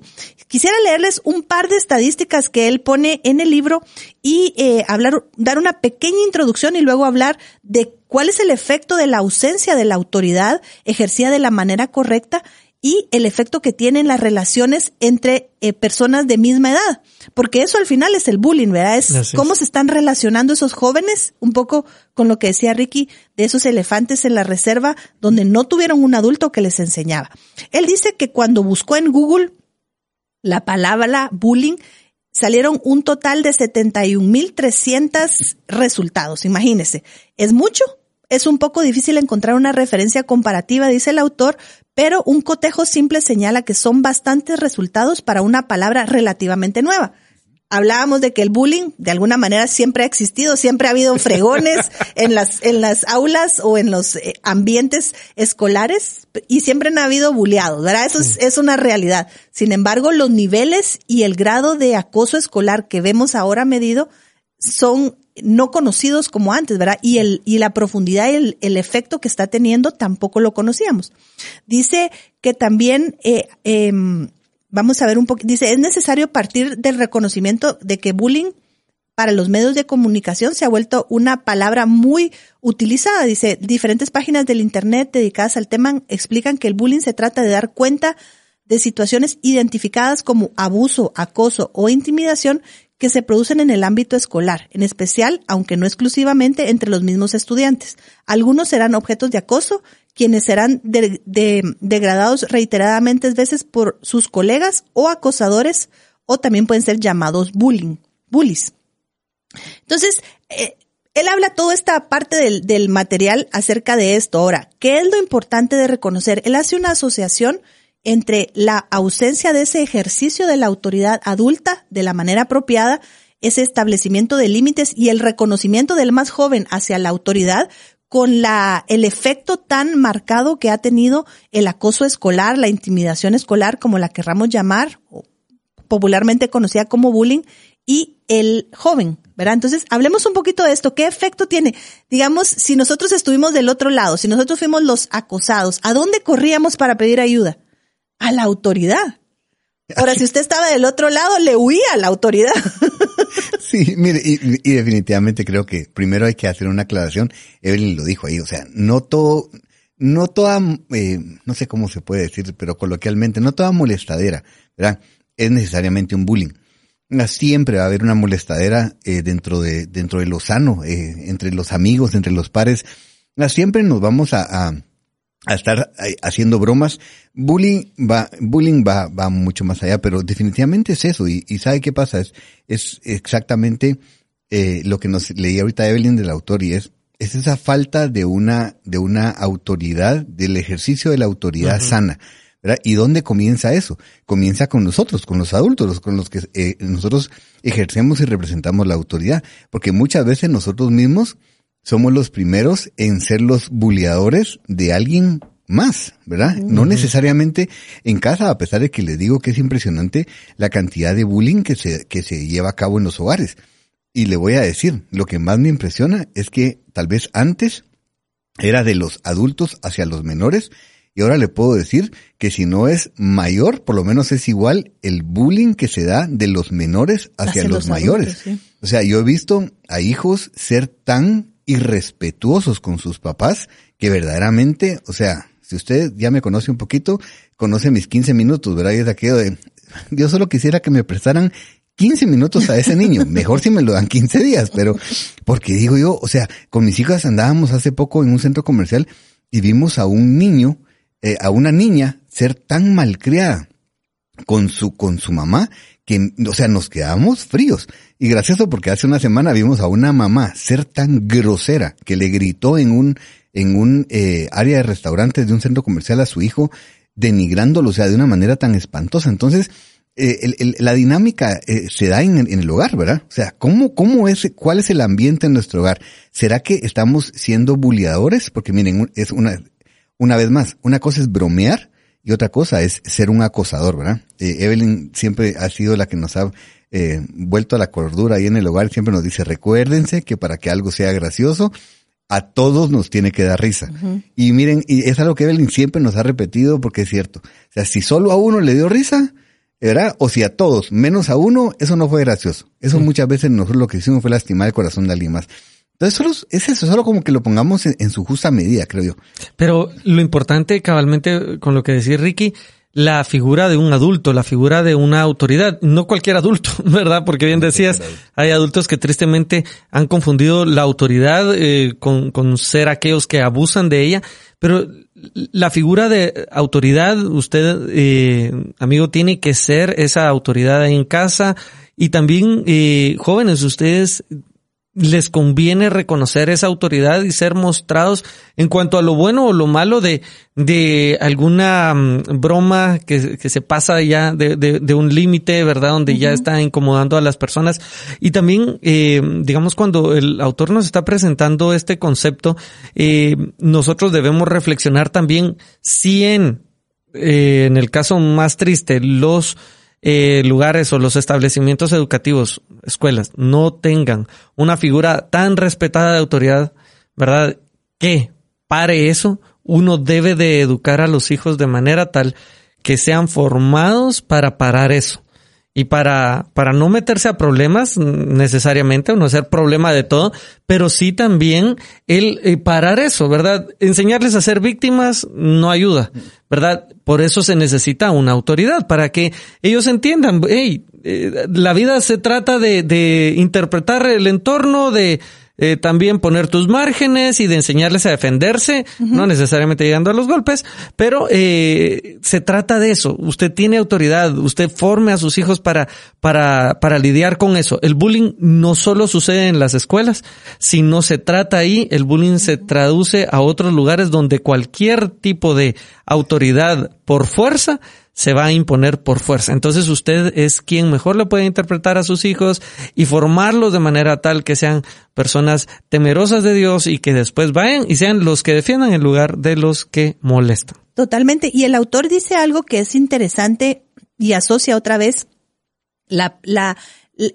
Quisiera leerles un par de estadísticas que él pone en el libro y eh, hablar, dar una pequeña introducción y luego hablar de cuál es el efecto de la ausencia de la autoridad ejercida de la manera correcta y el efecto que tienen las relaciones entre eh, personas de misma edad. Porque eso al final es el bullying, ¿verdad? Es cómo se están relacionando esos jóvenes, un poco con lo que decía Ricky, de esos elefantes en la reserva donde no tuvieron un adulto que les enseñaba. Él dice que cuando buscó en Google la palabra bullying, salieron un total de 71.300 resultados. Imagínense, ¿es mucho? Es un poco difícil encontrar una referencia comparativa, dice el autor, pero un cotejo simple señala que son bastantes resultados para una palabra relativamente nueva. Hablábamos de que el bullying de alguna manera siempre ha existido, siempre ha habido fregones en las, en las aulas o en los eh, ambientes escolares y siempre han habido bulleados, ¿verdad? Eso es, es una realidad. Sin embargo, los niveles y el grado de acoso escolar que vemos ahora medido son no conocidos como antes, ¿verdad? Y el, y la profundidad y el, el efecto que está teniendo tampoco lo conocíamos. Dice que también, eh, em, vamos a ver un poco, dice, es necesario partir del reconocimiento de que bullying para los medios de comunicación se ha vuelto una palabra muy utilizada. Dice, diferentes páginas del Internet dedicadas al tema explican que el bullying se trata de dar cuenta de situaciones identificadas como abuso, acoso o intimidación que se producen en el ámbito escolar, en especial, aunque no exclusivamente, entre los mismos estudiantes. Algunos serán objetos de acoso, quienes serán de- de- degradados reiteradamente veces por sus colegas o acosadores, o también pueden ser llamados bullying, bullies. Entonces, eh, él habla toda esta parte del material acerca de esto. Ahora, ¿qué es lo importante de reconocer? Él hace una asociación entre la ausencia de ese ejercicio de la autoridad adulta de la manera apropiada, ese establecimiento de límites y el reconocimiento del más joven hacia la autoridad con la, el efecto tan marcado que ha tenido el acoso escolar, la intimidación escolar, como la querramos llamar, popularmente conocida como bullying, y el joven, ¿verdad? Entonces, hablemos un poquito de esto. ¿Qué efecto tiene? Digamos, si nosotros estuvimos del otro lado, si nosotros fuimos los acosados, ¿a dónde corríamos para pedir ayuda? A la autoridad. Ahora, si usted estaba del otro lado, le huía a la autoridad. Sí, mire, y, y definitivamente creo que primero hay que hacer una aclaración. Evelyn lo dijo ahí, o sea, no todo, no toda, eh, no sé cómo se puede decir, pero coloquialmente, no toda molestadera, ¿verdad? Es necesariamente un bullying. Ah, Siempre va a haber una molestadera eh, dentro de dentro de lo sano, eh, entre los amigos, entre los pares. Ah, Siempre nos vamos a, a, a estar eh, haciendo bromas. Bullying va, bullying va, va mucho más allá, pero definitivamente es eso. Y, y sabe qué pasa, es, es exactamente eh, lo que nos leía ahorita Evelyn del autor y es, es esa falta de una, de una autoridad, del ejercicio de la autoridad sana. ¿verdad? ¿Y dónde comienza eso? Comienza con nosotros, con los adultos, con los que eh, nosotros ejercemos y representamos la autoridad, porque muchas veces nosotros mismos somos los primeros en ser los bulleadores de alguien más, ¿verdad? No necesariamente en casa, a pesar de que les digo que es impresionante la cantidad de bullying que se, que se lleva a cabo en los hogares. Y le voy a decir, lo que más me impresiona es que tal vez antes era de los adultos hacia los menores, y ahora le puedo decir que si no es mayor, por lo menos es igual el bullying que se da de los menores hacia, los, mayores. O sea, yo he visto a hijos ser tan irrespetuosos con sus papás que verdaderamente, o sea, si usted ya me conoce un poquito, conoce mis 15 minutos, ¿verdad? Y es aquello de, yo solo quisiera que me prestaran 15 minutos a ese niño. Mejor si me lo dan 15 días, pero porque digo yo, o sea, con mis hijas andábamos hace poco en un centro comercial y vimos a un niño, eh, a una niña ser tan malcriada con su, con su mamá que, o sea, nos quedamos fríos. Y gracioso porque hace una semana vimos a una mamá ser tan grosera que le gritó en un, en un eh, área de restaurantes de un centro comercial a su hijo, denigrándolo, o sea, de una manera tan espantosa. Entonces, eh, la dinámica eh, se da en, en, el hogar, ¿verdad? O sea, ¿cómo, cómo es, cuál es el ambiente en nuestro hogar? ¿Será que estamos siendo bulliadores? Porque miren, es una, una vez más, una cosa es bromear y otra cosa es ser un acosador, ¿verdad? Evelyn siempre ha sido la que nos ha vuelto a la cordura ahí en el hogar, siempre nos dice, recuérdense que para que algo sea gracioso, a todos nos tiene que dar risa. Y miren, y es algo que Evelyn siempre nos ha repetido porque es cierto. O sea, si solo a uno le dio risa, ¿verdad? O si a todos, menos a uno, eso no fue gracioso. Eso muchas veces nosotros lo que hicimos fue lastimar el corazón de alguien más. Entonces, solo, es eso, solo como que lo pongamos en, su justa medida, creo yo. Pero lo importante, cabalmente, con lo que decía Ricky, la figura de un adulto, la figura de una autoridad, no cualquier adulto, ¿verdad? Porque bien decías, hay adultos que tristemente han confundido la autoridad eh, con, con ser aquellos que abusan de ella, pero la figura de autoridad, usted, eh, amigo, tiene que ser esa autoridad en casa y también, eh, jóvenes, ustedes les conviene reconocer esa autoridad y ser mostrados en cuanto a lo bueno o lo malo de, de alguna mm, broma que, que, se pasa ya de, de, un límite, ¿verdad? Donde ya está incomodando a las personas. Y también, eh, digamos, cuando el autor nos está presentando este concepto, eh, nosotros debemos reflexionar también si en, eh, en el caso más triste, los eh, lugares o los establecimientos educativos, escuelas, no tengan una figura tan respetada de autoridad, ¿verdad? Que pare eso, uno debe de educar a los hijos de manera tal que sean formados para parar eso y para, para no meterse a problemas necesariamente, o no ser problema de todo, pero sí también el eh, parar eso, ¿verdad? Enseñarles a ser víctimas no ayuda, ¿verdad? Por eso se necesita una autoridad, para que ellos entiendan, hey, eh, la vida se trata de, de interpretar el entorno, de, eh, también poner tus márgenes y de enseñarles a defenderse, no necesariamente llegando a los golpes, pero eh, se trata de eso. Usted tiene autoridad, usted forme a sus hijos para, para, para lidiar con eso. El bullying no solo sucede en las escuelas, sino se trata ahí, el bullying se traduce a otros lugares donde cualquier tipo de autoridad por fuerza se va a imponer por fuerza. Entonces usted es quien mejor le puede interpretar a sus hijos y formarlos de manera tal que sean personas temerosas de Dios y que después vayan y sean los que defiendan en lugar de los que molestan. Totalmente. Y el autor dice algo que es interesante y asocia otra vez la, la,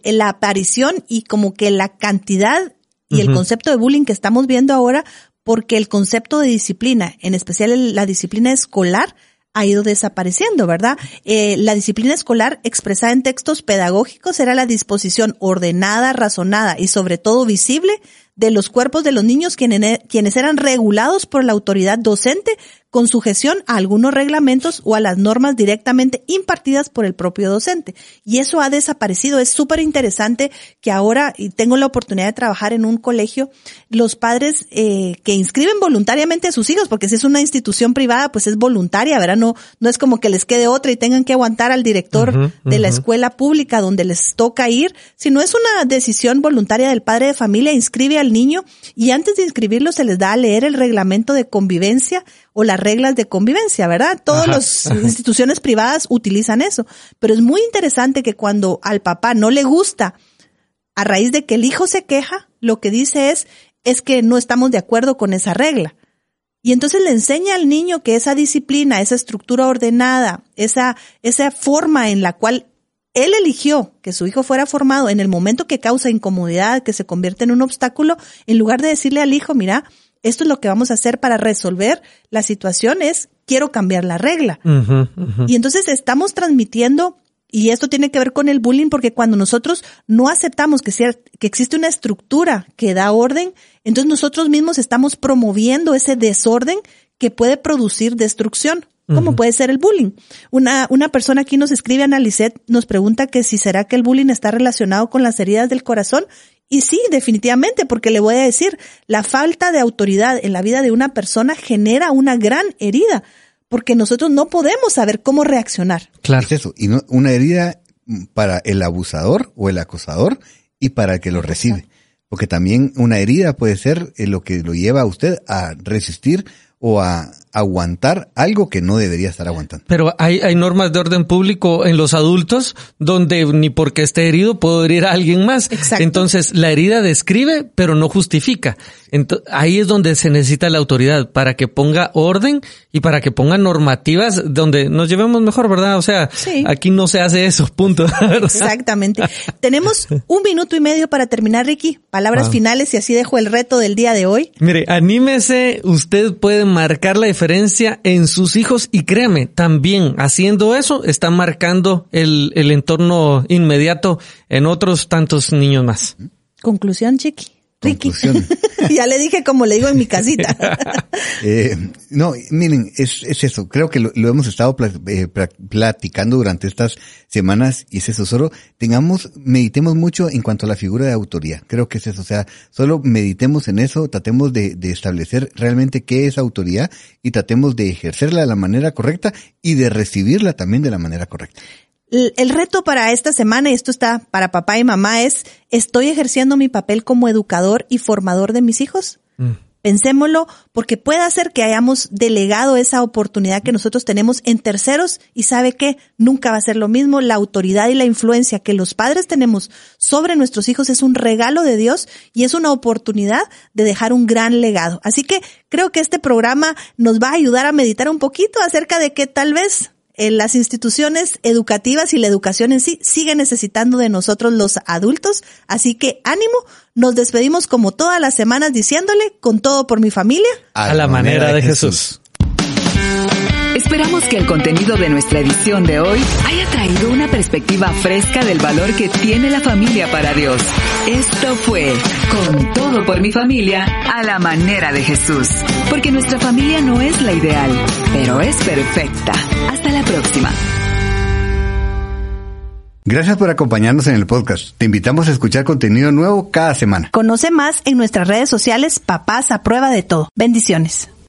la aparición y como que la cantidad y el concepto de bullying que estamos viendo ahora, porque el concepto de disciplina, en especial la disciplina escolar, ha ido desapareciendo, ¿verdad? Eh, la disciplina escolar expresada en textos pedagógicos era la disposición ordenada, razonada y sobre todo visible de los cuerpos de los niños quienes, quienes eran regulados por la autoridad docente con sujeción a algunos reglamentos o a las normas directamente impartidas por el propio docente. Y eso ha desaparecido. Es súper interesante que ahora, y tengo la oportunidad de trabajar en un colegio, los padres eh, que inscriben voluntariamente a sus hijos, porque si es una institución privada, pues es voluntaria, ¿verdad? No, no es como que les quede otra y tengan que aguantar al director de la escuela pública donde les toca ir, sino es una decisión voluntaria del padre de familia, inscribe al niño y antes de inscribirlo se les da a leer el reglamento de convivencia o las reglas de convivencia, ¿verdad? Todas las instituciones privadas utilizan eso. Pero es muy interesante que cuando al papá no le gusta, a raíz de que el hijo se queja, lo que dice es, es que no estamos de acuerdo con esa regla. Y entonces le enseña al niño que esa disciplina, esa estructura ordenada, esa, esa forma en la cual él eligió que su hijo fuera formado en el momento que causa incomodidad, que se convierte en un obstáculo, en lugar de decirle al hijo, mira, esto es lo que vamos a hacer para resolver la situación, es quiero cambiar la regla. Y entonces estamos transmitiendo, y esto tiene que ver con el bullying, porque cuando nosotros no aceptamos que, sea, que existe una estructura que da orden, entonces nosotros mismos estamos promoviendo ese desorden que puede producir destrucción. ¿Cómo puede ser el bullying? Una, una persona aquí nos escribe, Analicet, nos pregunta que si será que el bullying está relacionado con las heridas del corazón. Y sí, definitivamente, porque le voy a decir, la falta de autoridad en la vida de una persona genera una gran herida, porque nosotros no podemos saber cómo reaccionar. Claro. Es eso, y no, una herida para el abusador o el acosador y para el que lo recibe. Porque también una herida puede ser eh, lo que lo lleva a usted a resistir o a aguantar algo que no debería estar aguantando. Pero hay, hay normas de orden público en los adultos donde ni porque esté herido puedo herir a alguien más. Exacto. Entonces la herida describe pero no justifica. Entonces, ahí es donde se necesita la autoridad para que ponga orden y para que ponga normativas donde nos llevemos mejor, ¿verdad? O sea, aquí no se hace eso, punto. Exactamente. Tenemos un minuto y medio para terminar, Ricky. Palabras ah. finales y así dejo el reto del día de hoy. Mire, anímese, usted puede marcar la diferencia en sus hijos y créame, también haciendo eso está marcando el, el entorno inmediato en otros tantos niños más. Conclusión, Chiqui. Ricky. ya le dije como le digo en mi casita. eh, no, miren, es, es eso. Creo que lo, hemos estado eh, platicando durante estas semanas y es eso. Solo tengamos, meditemos mucho en cuanto a la figura de autoría. Creo que es eso. O sea, solo meditemos en eso, tratemos de, de establecer realmente qué es autoría y tratemos de ejercerla de la manera correcta y de recibirla también de la manera correcta. El reto para esta semana, y esto está para papá y mamá, es, ¿estoy ejerciendo mi papel como educador y formador de mis hijos? Mm. Pensémoslo, porque puede ser que hayamos delegado esa oportunidad que nosotros tenemos en terceros y sabe que nunca va a ser lo mismo. La autoridad y la influencia que los padres tenemos sobre nuestros hijos es un regalo de Dios y es una oportunidad de dejar un gran legado. Así que creo que este programa nos va a ayudar a meditar un poquito acerca de que tal vez las instituciones educativas y la educación en sí sigue necesitando de nosotros los adultos. Así que ánimo, nos despedimos como todas las semanas diciéndole, con todo por mi familia, a, la manera de Jesús. Esperamos que el contenido de nuestra edición de hoy haya traído una perspectiva fresca del valor que tiene la familia para Dios. Esto fue Con todo por mi familia a la manera de Jesús. Porque nuestra familia no es la ideal, pero es perfecta. Hasta la próxima. Gracias por acompañarnos en el podcast. Te invitamos a escuchar contenido nuevo cada semana. Conoce más en nuestras redes sociales Papás a prueba de todo. Bendiciones.